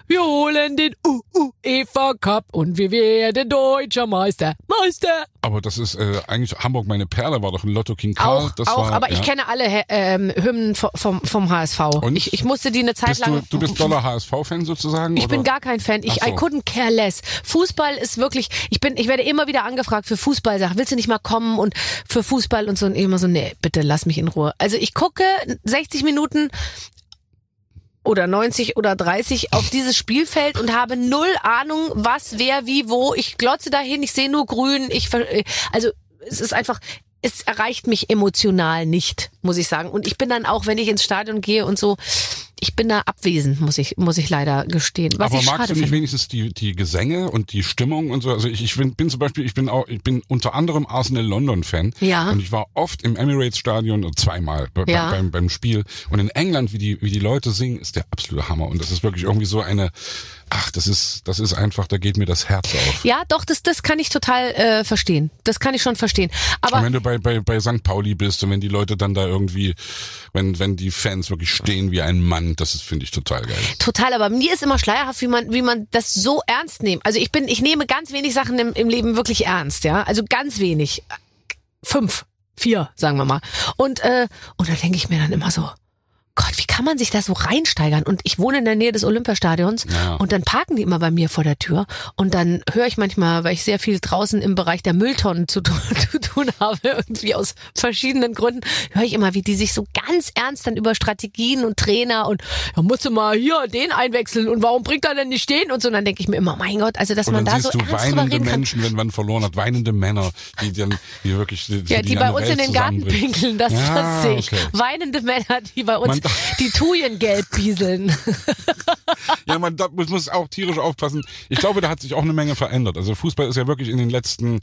Wir holen den UEFA Cup und wir werden deutscher Meister. Meister! aber das ist äh, eigentlich Hamburg meine Perle, war doch ein Lotto King Karl. Auch, das auch, war, aber ich ja. kenne alle ähm, Hymnen vom, vom, HSV. Und? Ich, ich musste die eine Zeit Bist du, lang. du bist doller HSV-Fan sozusagen? Ich oder? bin gar kein Fan. Ich so. I couldn't care less. Fußball ist wirklich, ich bin, ich werde immer wieder angefragt für Fußballsachen. Willst du nicht mal kommen und für Fußball und so und immer so, nee, bitte lass mich in Ruhe. Also ich gucke 60 Minuten oder 90 oder 30 auf dieses Spielfeld und habe null Ahnung, was, wer, wie, wo. Ich glotze dahin, ich sehe nur grün. Ich, also es ist einfach, es erreicht mich emotional nicht, muss ich sagen. Und ich bin dann auch, wenn ich ins Stadion gehe und so, ich bin da abwesend, muss ich, muss ich leider gestehen. Was aber ich magst du nicht finde. wenigstens die, die Gesänge und die Stimmung und so? Also ich, ich bin, bin zum Beispiel, ich bin auch, ich bin unter anderem Arsenal London Fan. Ja. Und ich war oft im Emirates Stadion äh, zweimal bei, Ja. beim, beim Spiel. Und in England, wie die, wie die Leute singen, ist der absolute Hammer. Und das ist wirklich irgendwie so eine, ach, das ist, das ist einfach, da geht mir das Herz auf. Ja, doch, das, das kann ich total äh, verstehen. Das kann ich schon verstehen. Und Aber wenn du bei, bei, bei St. Pauli bist und wenn die Leute dann da irgendwie, wenn, wenn die Fans wirklich stehen wie ein Mann, das ist, finde ich, total geil. total, aber mir ist immer schleierhaft, wie man, wie man das so ernst nimmt. Also ich bin, ich nehme ganz wenig Sachen im, im Leben wirklich ernst, ja. Also ganz wenig. Fünf, vier, sagen wir mal. Und, äh, und da denke ich mir dann immer so, Gott, wie kann man sich da so reinsteigern? Und ich wohne in der Nähe des Olympiastadions Ja. und dann parken die immer bei mir vor der Tür und dann höre ich manchmal, weil ich sehr viel draußen im Bereich der Mülltonnen zu tun, zu tun habe, irgendwie aus verschiedenen Gründen, höre ich immer, wie die sich so ganz ernst dann über Strategien und Trainer und ja, musst du mal hier den einwechseln und warum bringt er denn nicht den und so. Und dann denke ich mir immer, mein Gott, also dass Und man da so du ernst weinende reden kann. Menschen, wenn man verloren hat, weinende Männer, die dann, die wirklich, die, Ja, für die bei uns in Welt den Garten pinkeln, das, Ja, das sehe ich. okay. Weinende Männer, die bei uns die Tujen gelb bieseln. Ja, man da muss, auch tierisch aufpassen. Ich glaube, da hat sich auch eine Menge verändert. Also Fußball ist ja wirklich in den letzten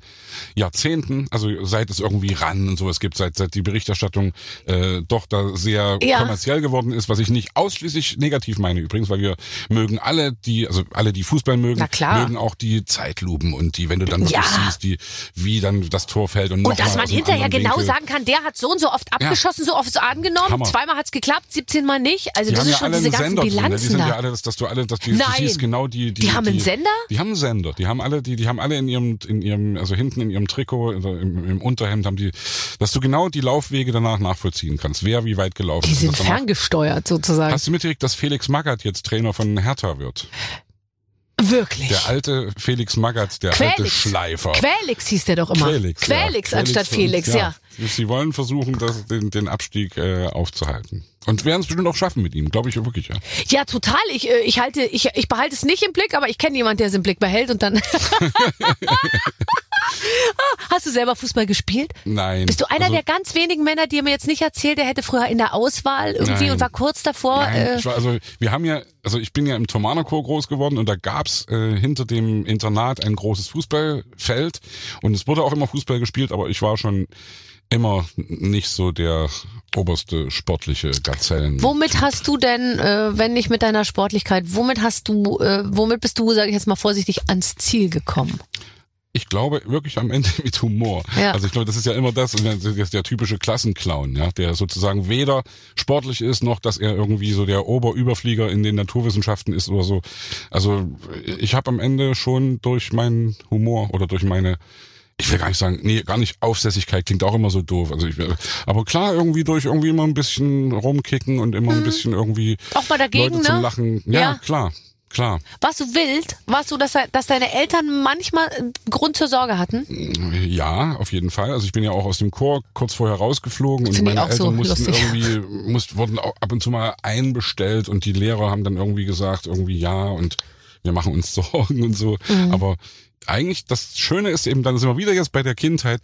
Jahrzehnten, also seit es irgendwie ran und sowas gibt, seit, seit die Berichterstattung äh, doch da sehr Ja. kommerziell geworden ist, was ich nicht ausschließlich negativ meine übrigens, weil wir mögen alle die, also alle, die Fußball mögen, mögen auch die Zeitlupen und die, wenn du dann wirklich Ja. siehst, die, wie dann das Tor fällt und, Und dass man hinterher genau Winkel. sagen kann, der hat so und so oft abgeschossen, so oft angenommen, Hammer. zweimal hat's geklappt, 17 Mal nicht. Also Die das ist ja schon diese ganzen Sender drin. ne? Die Bilanzen sind ja alle, dass, dass du alle, dass die, Nein. du siehst genau die, die. Die haben einen Sender? Die haben einen Sender. Die haben alle, die, die haben alle in ihrem, in ihrem, also hinten in ihrem Trikot, also im, im Unterhemd haben die, dass du genau die Laufwege danach nachvollziehen kannst. Wer wie weit gelaufen Die ist. sind Das danach- ferngesteuert sozusagen. Hast du mitgekriegt, dass Felix Magath jetzt Trainer von Hertha wird? Wirklich. Der alte Felix Magath, der alte Quälix. Schleifer. Quälix hieß der doch immer. Quälix, ja. Quälix anstatt Felix, uns, ja. Sie wollen versuchen, das, den, den Abstieg äh, aufzuhalten. Und werden es bestimmt auch schaffen mit ihm, glaube ich wirklich, ja. Ja, total. Ich, äh, ich halte, ich, ich behalte es nicht im Blick, aber ich kenne jemanden, der es im Blick behält und dann. Hast du selber Fußball gespielt? Nein. Bist du einer also, der ganz wenigen Männer, die mir jetzt nicht erzählt, der hätte früher in der Auswahl irgendwie Nein. und war kurz davor? Nein, äh, ich war, also wir haben ja, also ich bin ja im Thomanerchor groß geworden und da gab's äh, hinter dem Internat ein großes Fußballfeld und es wurde auch immer Fußball gespielt, aber ich war schon immer nicht so der oberste sportliche Gazellen. Womit hast du denn, äh, wenn nicht mit deiner Sportlichkeit, womit hast du, äh, womit bist du, sage ich jetzt mal vorsichtig, ans Ziel gekommen? Ich glaube wirklich am Ende mit Humor. Ja. Also ich glaube, das ist ja immer das, und das ist der typische Klassenclown, ja, der sozusagen weder sportlich ist, noch dass er irgendwie so der Oberüberflieger in den Naturwissenschaften ist oder so. Also ich habe am Ende schon durch meinen Humor oder durch meine ich will gar nicht sagen, nee, gar nicht Aufsässigkeit klingt auch immer so doof. Also ich, aber klar, irgendwie durch irgendwie immer ein bisschen rumkicken und immer ein bisschen irgendwie Auch mal dagegen, Leute zum ne? Lachen. Ja, Ja. klar, klar. Warst du wild? Warst du, dass, dass deine Eltern manchmal Grund zur Sorge hatten? Ja, auf jeden Fall. Also ich bin ja auch aus dem Chor kurz vorher rausgeflogen und meine Eltern so mussten lustig. irgendwie, mussten, wurden auch ab und zu mal einbestellt und die Lehrer haben dann irgendwie gesagt, irgendwie ja und wir machen uns Sorgen und so. Mhm. Aber eigentlich das Schöne ist eben, dann sind wir wieder jetzt bei der Kindheit.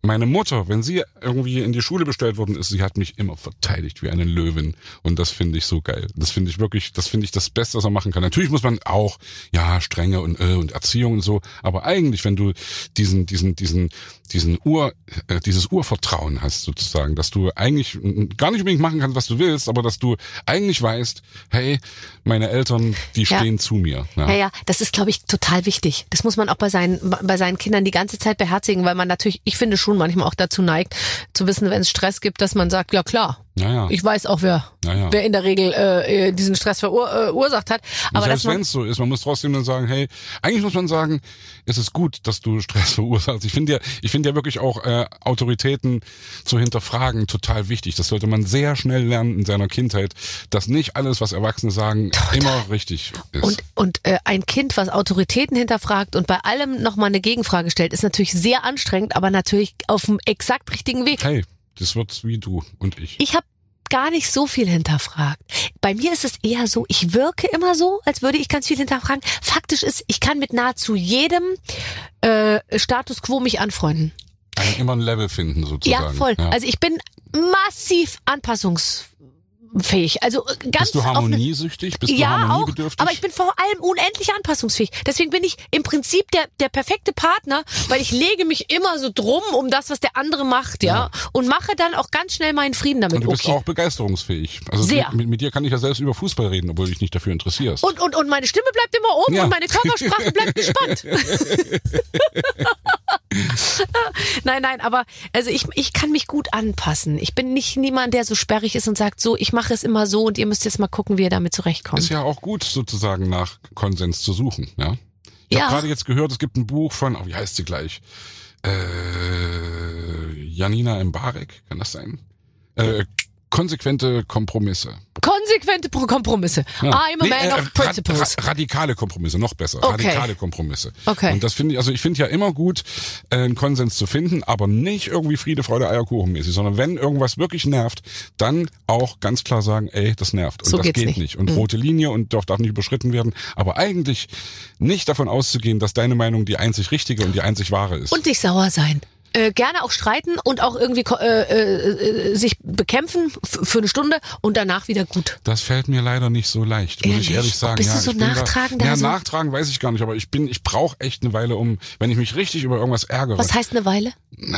Meine Mutter, wenn sie irgendwie in die Schule bestellt worden ist, sie hat mich immer verteidigt wie eine Löwin. Und das finde ich so geil. Das finde ich wirklich, das finde ich das Beste, was man machen kann. Natürlich muss man auch, ja, Strenge und, äh, und Erziehung und so. Aber eigentlich, wenn du diesen, diesen, diesen, diesen Ur, äh, dieses Urvertrauen hast sozusagen, dass du eigentlich gar nicht unbedingt machen kannst, was du willst, aber dass du eigentlich weißt, hey, meine Eltern, die Ja. stehen zu mir. Ja. Ja, ja, das ist, glaube ich, total wichtig. Das muss man auch bei seinen, bei seinen Kindern die ganze Zeit beherzigen, weil man natürlich, ich finde schon manchmal auch dazu neigt, zu wissen, wenn es Stress gibt, dass man sagt, ja klar, Ja, ja. ich weiß auch, wer, Ja, ja. wer in der Regel äh, äh, diesen Stress äh, verursacht hat. Aber Selbst wenn es so ist, man muss trotzdem dann sagen, hey, eigentlich muss man sagen, es ist gut, dass du Stress verursachst. Ich finde ja, ich finde ja wirklich auch äh, Autoritäten zu hinterfragen total wichtig. Das sollte man sehr schnell lernen in seiner Kindheit, dass nicht alles, was Erwachsene sagen, immer richtig ist. Und, und äh, ein Kind, was Autoritäten hinterfragt und bei allem nochmal eine Gegenfrage stellt, ist natürlich sehr anstrengend, aber natürlich auf dem exakt richtigen Weg. hey, das wird wie du und ich. Ich habe gar nicht so viel hinterfragt. Bei mir ist es eher so, ich wirke immer so, als würde ich ganz viel hinterfragen. Faktisch ist, ich kann mit nahezu jedem äh, Status quo mich anfreunden. Ein, immer ein Level finden sozusagen. Ja, voll. Ja. Also ich bin massiv anpassungsfähig. Also äh, ganz Bist du harmoniesüchtig? Bist du ja, auch, harmoniebedürftig? aber ich bin vor allem unendlich anpassungsfähig. Deswegen bin ich im Prinzip der, der perfekte Partner, weil ich lege mich immer so drum um das, was der andere macht, ja, und mache dann auch ganz schnell meinen Frieden damit. und du bist okay. auch begeisterungsfähig. Also Sehr. Mit, mit dir kann ich ja selbst über Fußball reden, obwohl du dich nicht dafür interessierst. Und, und, und meine Stimme bleibt immer oben Ja. und meine Körpersprache bleibt gespannt. nein, nein, aber also ich, ich kann mich gut anpassen. Ich bin nicht niemand, der so sperrig ist und sagt, so, ich mache es immer so und ihr müsst jetzt mal gucken, wie ihr damit zurechtkommt. ist ja auch gut, sozusagen nach Konsens zu suchen, ja. Ich Ja. habe gerade jetzt gehört, es gibt ein Buch von, oh, wie heißt sie gleich? Äh, Janina Mbarek, kann das sein? Äh, konsequente Kompromisse. Konsequente Pro- Kompromisse. I'm a Nee, man äh, of principles. Ra ra radikale Kompromisse, noch besser. Okay. Radikale Kompromisse. Okay. Und das finde ich, also ich finde ja immer gut, äh, einen Konsens zu finden, aber nicht irgendwie Friede, Freude, Eierkuchen mäßig, sondern wenn irgendwas wirklich nervt, dann auch ganz klar sagen, ey, das nervt. Und So das geht nicht. nicht. Und rote Linie und darf, darf nicht überschritten werden. Aber eigentlich nicht davon auszugehen, dass deine Meinung die einzig richtige und die einzig wahre ist. Und nicht sauer sein. Äh, gerne auch streiten und auch irgendwie äh, äh, äh, sich bekämpfen für eine Stunde und danach wieder gut. Das fällt mir leider nicht so leicht, muss Ehrlich? ich ehrlich sagen. Bist ja, du so ich bin nachtragend Da, ja, da so? nachtragen weiß ich gar nicht, aber ich bin, ich brauche echt eine Weile, um, wenn ich mich richtig über irgendwas ärgere. Was heißt eine Weile?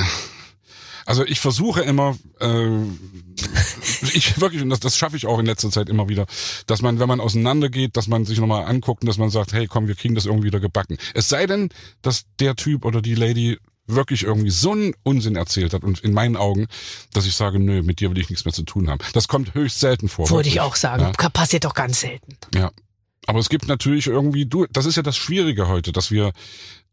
Also ich versuche immer, äh, ich wirklich, und das, das schaffe ich auch in letzter Zeit immer wieder, dass man, wenn man auseinandergeht, dass man sich nochmal anguckt und dass man sagt, hey komm, wir kriegen das irgendwie wieder gebacken. Es sei denn, dass der Typ oder die Lady wirklich irgendwie so einen Unsinn erzählt hat und in meinen Augen, dass ich sage, nö, mit dir will ich nichts mehr zu tun haben. Das kommt höchst selten vor. Ich wirklich. auch sagen. Ja. Passiert doch ganz selten. Ja. Aber es gibt natürlich irgendwie, du, das ist ja das Schwierige heute, dass wir,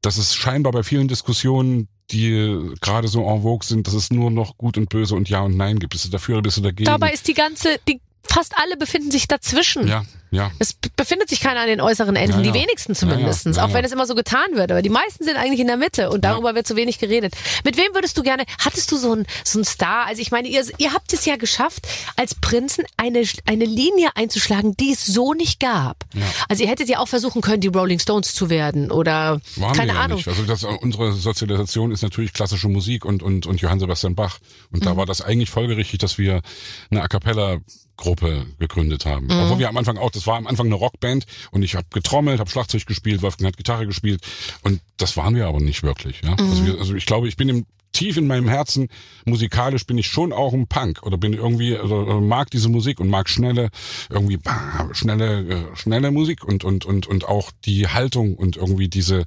dass es scheinbar bei vielen Diskussionen, die gerade so en vogue sind, dass es nur noch gut und böse und ja und nein gibt. Bist du dafür oder bist du dagegen? Dabei ist die ganze, die, fast alle befinden sich dazwischen. Ja, ja. Es befindet sich keiner an den äußeren Enden, Ja, ja. die wenigsten zumindest, Ja, auch wenn es immer so getan wird. Aber die meisten sind eigentlich in der Mitte und darüber wird zu wenig geredet. Mit wem würdest du gerne, hattest du so einen so einen Star? Also ich meine, ihr, ihr habt es ja geschafft, als Prinzen eine, eine Linie einzuschlagen, die es so nicht gab. Also ihr hättet ja auch versuchen können, die Rolling Stones zu werden oder Waren keine wir ja Ahnung. nicht. Also das, unsere Sozialisation ist natürlich klassische Musik und, und, und Johann Sebastian Bach. Und Mhm. da war das eigentlich folgerichtig, dass wir eine A Cappella Gruppe gegründet haben. Mhm. Obwohl wir am Anfang auch, das war am Anfang eine Rockband und ich habe getrommelt, habe Schlagzeug gespielt, Wolfgang hat Gitarre gespielt und das waren wir aber nicht wirklich. Ja? Mhm. Also, wir, also ich glaube, ich bin im tief in meinem Herzen musikalisch bin ich schon auch ein Punk oder bin irgendwie oder, oder mag diese Musik und mag schnelle irgendwie bah, schnelle äh, schnelle Musik und und und und auch die Haltung und irgendwie diese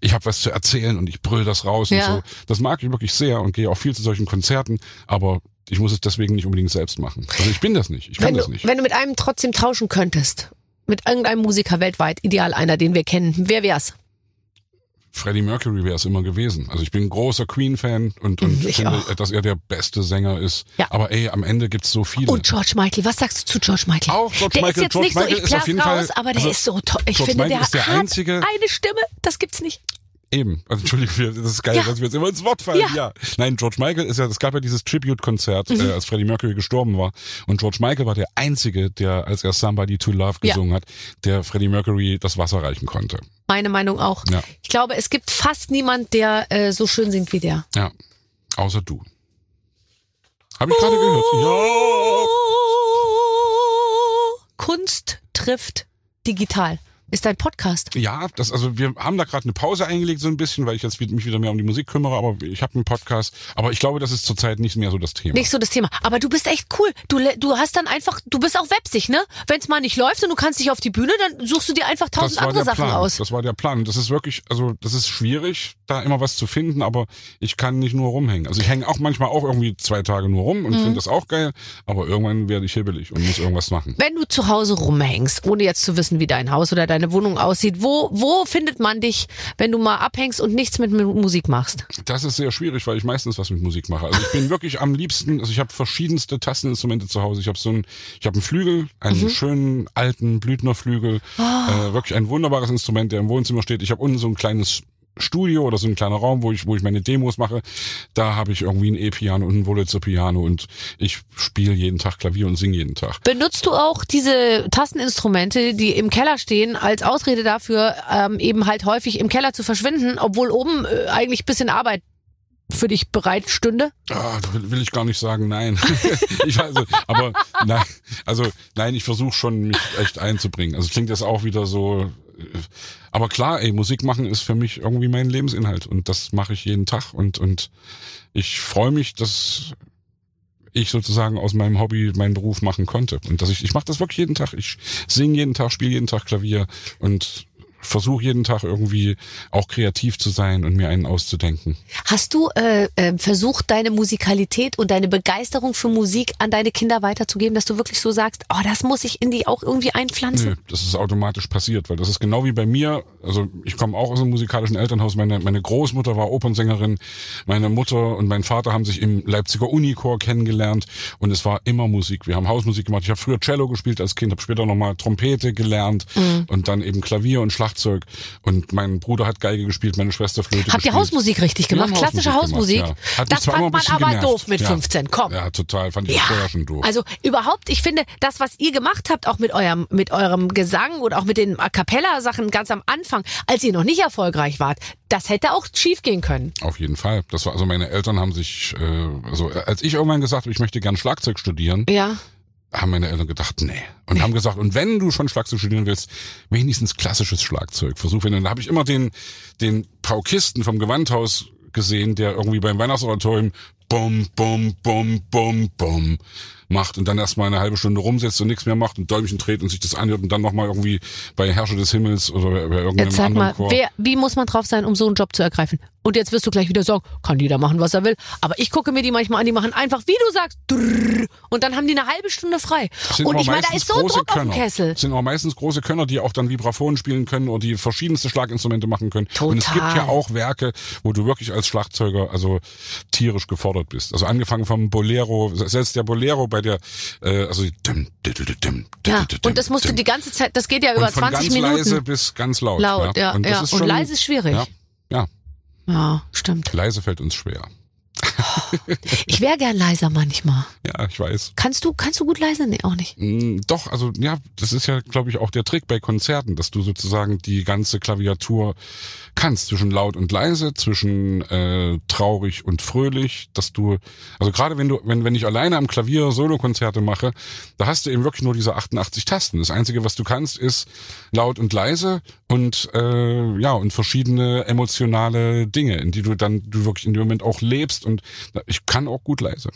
ich habe was zu erzählen und ich brüll das raus Ja. und so. Das mag ich wirklich sehr und gehe auch viel zu solchen Konzerten, aber ich muss es deswegen nicht unbedingt selbst machen. Also ich bin das nicht. Ich kann Wenn das du, nicht. wenn du mit einem trotzdem tauschen könntest, mit irgendeinem Musiker weltweit, ideal einer, den wir kennen, wer wär's? Freddie Mercury wäre es immer gewesen. Also ich bin ein großer Queen-Fan und, und Mhm, ich finde, auch. dass er der beste Sänger ist. Ja. Aber ey, am Ende gibt's so viele. Und George Michael, was sagst du zu George Michael? Auch George der Michael. ist jetzt George nicht so, Michael ich ist auf jeden raus, Fall- aber der also ist so toll. Ich George finde, Michael der ist der hat einzige- eine Stimme, das gibt's nicht. Eben. Also Entschuldigung, das ist geil, Ja. dass wir jetzt immer ins Wort fallen. Ja. Mhm. Ja. Nein, George Michael ist ja, es gab ja dieses Tribute-Konzert, äh, als Freddie Mercury gestorben war. Und George Michael war der Einzige, der, als er Somebody to Love Ja. gesungen hat, der Freddie Mercury das Wasser reichen konnte. Meine Meinung auch. Ja. Ich glaube, es gibt fast niemand, der äh, so schön singt wie der. Ja. Außer du. Habe ich gerade gehört. Ja. Kunst trifft digital. Ist ein Podcast. Ja, das, also wir haben da gerade eine Pause eingelegt so ein bisschen, weil ich jetzt mich wieder mehr um die Musik kümmere, aber ich habe einen Podcast. Aber ich glaube, das ist zurzeit nicht mehr so das Thema. Nicht so das Thema. Aber du bist echt cool. Du, du hast dann einfach, du bist auch websig, ne? Wenn es mal nicht läuft und du kannst dich auf die Bühne, dann suchst du dir einfach tausend andere der Sachen Plan. aus. Das war der Plan. Das ist wirklich, also das ist schwierig, da immer was zu finden, aber ich kann nicht nur rumhängen. Also ich hänge auch manchmal auch irgendwie zwei Tage nur rum Mhm. und finde das auch geil, aber irgendwann werde ich hibbelig und muss irgendwas machen. Wenn du zu Hause rumhängst, ohne jetzt zu wissen, wie dein Haus oder deine Wohnung aussieht, wo, wo findet man dich, wenn du mal abhängst und nichts mit Mu- Musik machst? Das ist sehr schwierig, weil ich meistens was mit Musik mache. Also ich bin wirklich am liebsten, also ich habe verschiedenste Tasteninstrumente zu Hause. Ich habe so einen, ich habe einen Flügel, einen Mhm. schönen alten Blüthnerflügel, Ah. äh, wirklich ein wunderbares Instrument, der im Wohnzimmer steht. Ich habe unten so ein kleines Studio oder so ein kleiner Raum, wo ich, wo ich meine Demos mache. Da habe ich irgendwie ein E-Piano und ein Wurlitzer-Piano und ich spiele jeden Tag Klavier und singe jeden Tag. Benutzt du auch diese Tasteninstrumente, die im Keller stehen, als Ausrede dafür, ähm, eben halt häufig im Keller zu verschwinden, obwohl oben äh, eigentlich bisschen Arbeit für dich bereit stünde? Ah, da will, ich gar nicht sagen, nein. ich weiß, also, aber nein, also nein, ich versuche schon mich echt einzubringen. Also klingt jetzt auch wieder so, aber klar, ey, Musik machen ist für mich irgendwie mein Lebensinhalt und das mache ich jeden Tag und und ich freue mich, dass ich sozusagen aus meinem Hobby meinen Beruf machen konnte und dass ich ich mache das wirklich jeden Tag. Ich singe jeden Tag, spiele jeden Tag Klavier und versuche jeden Tag irgendwie auch kreativ zu sein und mir einen auszudenken. Hast du äh, äh, versucht, deine Musikalität und deine Begeisterung für Musik an deine Kinder weiterzugeben, dass du wirklich so sagst, oh, das muss ich in die auch irgendwie einpflanzen? Nö, das ist automatisch passiert, weil das ist genau wie bei mir. Also ich komme auch aus einem musikalischen Elternhaus. Meine, meine Großmutter war Opernsängerin. Meine Mutter und mein Vater haben sich im Leipziger Unichor kennengelernt und es war immer Musik. Wir haben Hausmusik gemacht. Ich habe früher Cello gespielt als Kind, habe später nochmal Trompete gelernt Mhm. und dann eben Klavier und Schlagzeug. Und mein Bruder hat Geige gespielt, meine Schwester Flöte Habt ihr. Hausmusik richtig gemacht? haben Klassische Hausmusik Hausmusik? gemacht, ja. Das fand man aber genervt. doof mit Ja. 15. Komm. Ja, total. Fand ich vorher schon doof. Also überhaupt, ich finde, das, was ihr gemacht habt, auch mit eurem, mit eurem Gesang oder auch mit den A Cappella-Sachen ganz am Anfang, als ihr noch nicht erfolgreich wart, das hätte auch schief gehen können. Auf jeden Fall. Das war also meine Eltern haben sich äh, also äh, als ich irgendwann gesagt habe, ich möchte gern Schlagzeug studieren, Ja. Haben meine Eltern gedacht, nee. Und haben gesagt, und wenn du schon Schlagzeug studieren willst, wenigstens klassisches Schlagzeug. Versuch wenn dann da habe ich immer den den Paukisten vom Gewandhaus gesehen, der irgendwie beim Weihnachtsoratorium bum bum bum bum bum macht und dann erstmal eine halbe Stunde rumsetzt und nichts mehr macht und Däumchen dreht und sich das anhört und dann nochmal irgendwie bei Herrscher des Himmels oder bei irgendeinem Jetzt sag anderen mal, Chor. wer, wie muss man drauf sein, um so einen Job zu ergreifen? Und jetzt wirst du gleich wieder sagen, kann jeder machen, was er will. Aber ich gucke mir die manchmal an, die machen einfach, wie du sagst, und dann haben die eine halbe Stunde frei. Sind Und ich meine, da ist so große Druck auf dem Könner. Kessel. Sind auch meistens große Könner, die auch dann Vibraphon spielen können oder die verschiedenste Schlaginstrumente machen können. Und es gibt Total. ja auch Werke, wo du wirklich als Schlagzeuger also tierisch gefordert bist. Also angefangen vom Bolero, selbst der Bolero bei der, äh, also die dim, dim, dim, dim, Ja, und das musst du die ganze Zeit, das geht ja über und von 20 ganz Minuten. leise bis ganz laut. Laut, ja, Und, ja. ist Und schon, leise ist schwierig. Ja, ja, Ja, stimmt. leise fällt uns schwer. Ich wäre gern leiser manchmal. Ja, ich weiß. Kannst du, kannst du gut leise? Nee, auch nicht. Mm, Doch, also ja, das ist ja, glaube ich, auch der Trick bei Konzerten, dass du sozusagen die ganze Klaviatur kannst, zwischen laut und leise, zwischen äh, traurig und fröhlich, dass du, also gerade wenn du, wenn, wenn ich alleine am Klavier Solokonzerte mache, da hast du eben wirklich nur diese 88 Tasten. Das Einzige, was du kannst, ist laut und leise und äh, ja, und verschiedene emotionale Dinge, in die du dann du wirklich in dem Moment auch lebst und ich kann auch gut leise.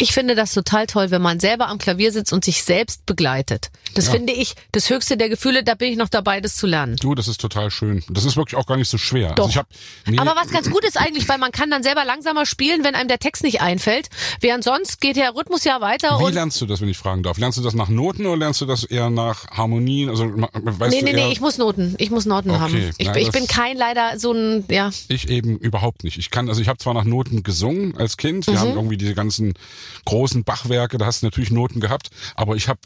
Ich finde das total toll, wenn man selber am Klavier sitzt und sich selbst begleitet. Das Ja. finde ich das höchste der Gefühle, da bin ich noch dabei, das zu lernen. Du, das ist total schön. Das ist wirklich auch gar nicht so schwer. Doch. Also hab, nee, Aber was ganz gut ist eigentlich, weil man kann dann selber langsamer spielen, wenn einem der Text nicht einfällt. Während sonst geht der Rhythmus ja weiter Wie lernst du das, wenn ich fragen darf? Lernst du das nach Noten oder lernst du das eher nach Harmonien? Also weißt Nee, nee, nee, ich muss Noten. Ich muss Noten Okay, haben. Ich, na, ich bin kein leider so ein, ja. ich eben überhaupt nicht. Ich kann, also ich habe zwar nach Noten gesungen als Kind. Mhm. Wir haben irgendwie diese ganzen großen Bachwerke, da hast du natürlich Noten gehabt, aber ich habe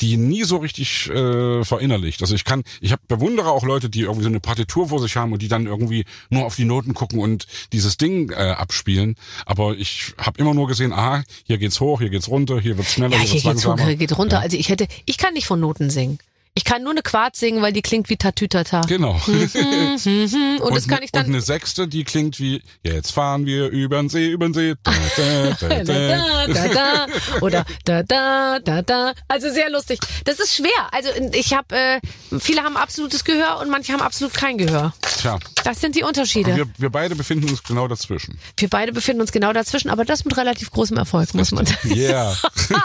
die nie so richtig äh, verinnerlicht. Also ich kann, ich hab, bewundere auch Leute, die irgendwie so eine Partitur vor sich haben und die dann irgendwie nur auf die Noten gucken und dieses Ding äh, abspielen. Aber ich habe immer nur gesehen, aha, hier geht's hoch, hier geht's runter, hier wird's schneller, Ja, hier hier wird's geht's hoch, langsamer. hier geht runter. Also ich hätte, ich kann nicht von Noten singen. Ich kann nur eine Quarz singen, weil die klingt wie Tatütata. Genau. Mhm, und, das kann ich und dann. eine sechste, die klingt wie, jetzt fahren wir übern See, übern See. Da, da, da, Da, da. da, oder da, da, da, da. Also sehr lustig. Das ist schwer. Also ich habe, äh, viele haben absolutes Gehör und manche haben absolut kein Gehör. Tja, Das sind die Unterschiede. wir, wir beide befinden uns genau dazwischen. Wir beide befinden uns genau dazwischen, aber das mit relativ großem Erfolg, muss man sagen. Yeah.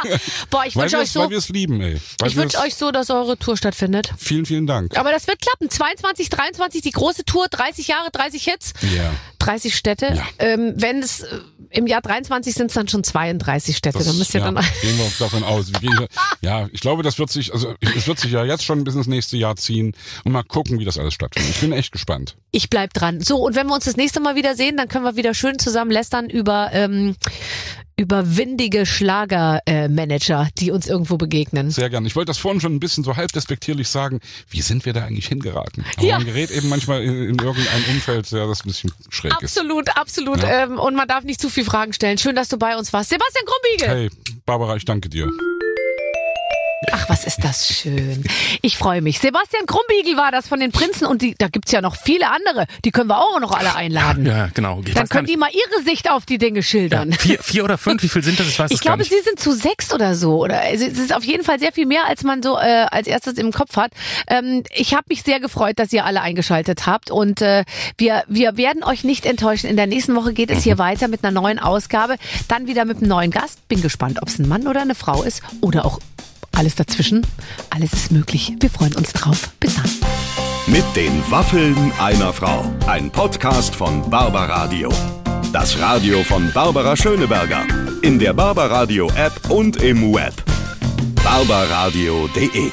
Boah, ich wünsche euch so, weil wir es lieben, ey. Weil ich wünsche euch so, dass eure Tour stattfindet. Vielen, vielen Dank. Aber das wird klappen. 22, 23, die große Tour, 30 Jahre, 30 Hits, Ja. 30 Städte. Ja. Ähm, wenn es äh, im Jahr 23 sind es dann schon 32 Städte. Das, dann müsst ihr ja, dann. gehen wir davon aus. Wir ja, ich glaube, das wird sich, also es wird sich ja jetzt schon bis ins nächste Jahr ziehen und mal gucken, wie das alles stattfindet. Ich bin echt gespannt. Ich bleib dran. So, und wenn wir uns das nächste Mal wieder sehen, dann können wir wieder schön zusammen lästern über, ähm, über windige Schlagermanager, äh, die uns irgendwo begegnen. Sehr gern. Ich wollte das vorhin schon ein bisschen so halb despektierlich sagen. Wie sind wir da eigentlich hingeraten? Aber Ja. man gerät eben manchmal in, in irgendein Umfeld, ja, das ein bisschen schräg ist. Absolut, absolut. Ja. Ähm, und man darf nicht zu viel Fragen stellen. Schön, dass du bei uns warst. Sebastian Grumbiegel. Hey, Barbara, ich danke dir. Ach, was ist das schön. Ich freue mich. Sebastian Grumbiegel war das von den Prinzen und die, da gibt's ja noch viele andere. Die können wir auch noch alle einladen. Ja, genau. Ich Dann können die mal ihre Sicht auf die Dinge schildern. nicht. Vier, vier oder fünf, wie viel sind das? Ich weiß Ich es glaube, sie sind zu sechs oder so. Oder also es ist auf jeden Fall sehr viel mehr, als man so äh, als erstes im Kopf hat. Ähm, ich habe mich sehr gefreut, dass ihr alle eingeschaltet habt und äh, wir wir werden euch nicht enttäuschen. In der nächsten Woche geht es hier weiter mit einer neuen Ausgabe, dann wieder mit einem neuen Gast. Bin gespannt, ob es ein Mann oder eine Frau ist oder auch alles dazwischen. Alles ist möglich. Wir freuen uns drauf. Bis dann. Mit den Waffeln einer Frau. Ein Podcast von Barbaradio. Das Radio von Barbara Schöneberger. In der Barbaradio App und im Web. barbaradio.de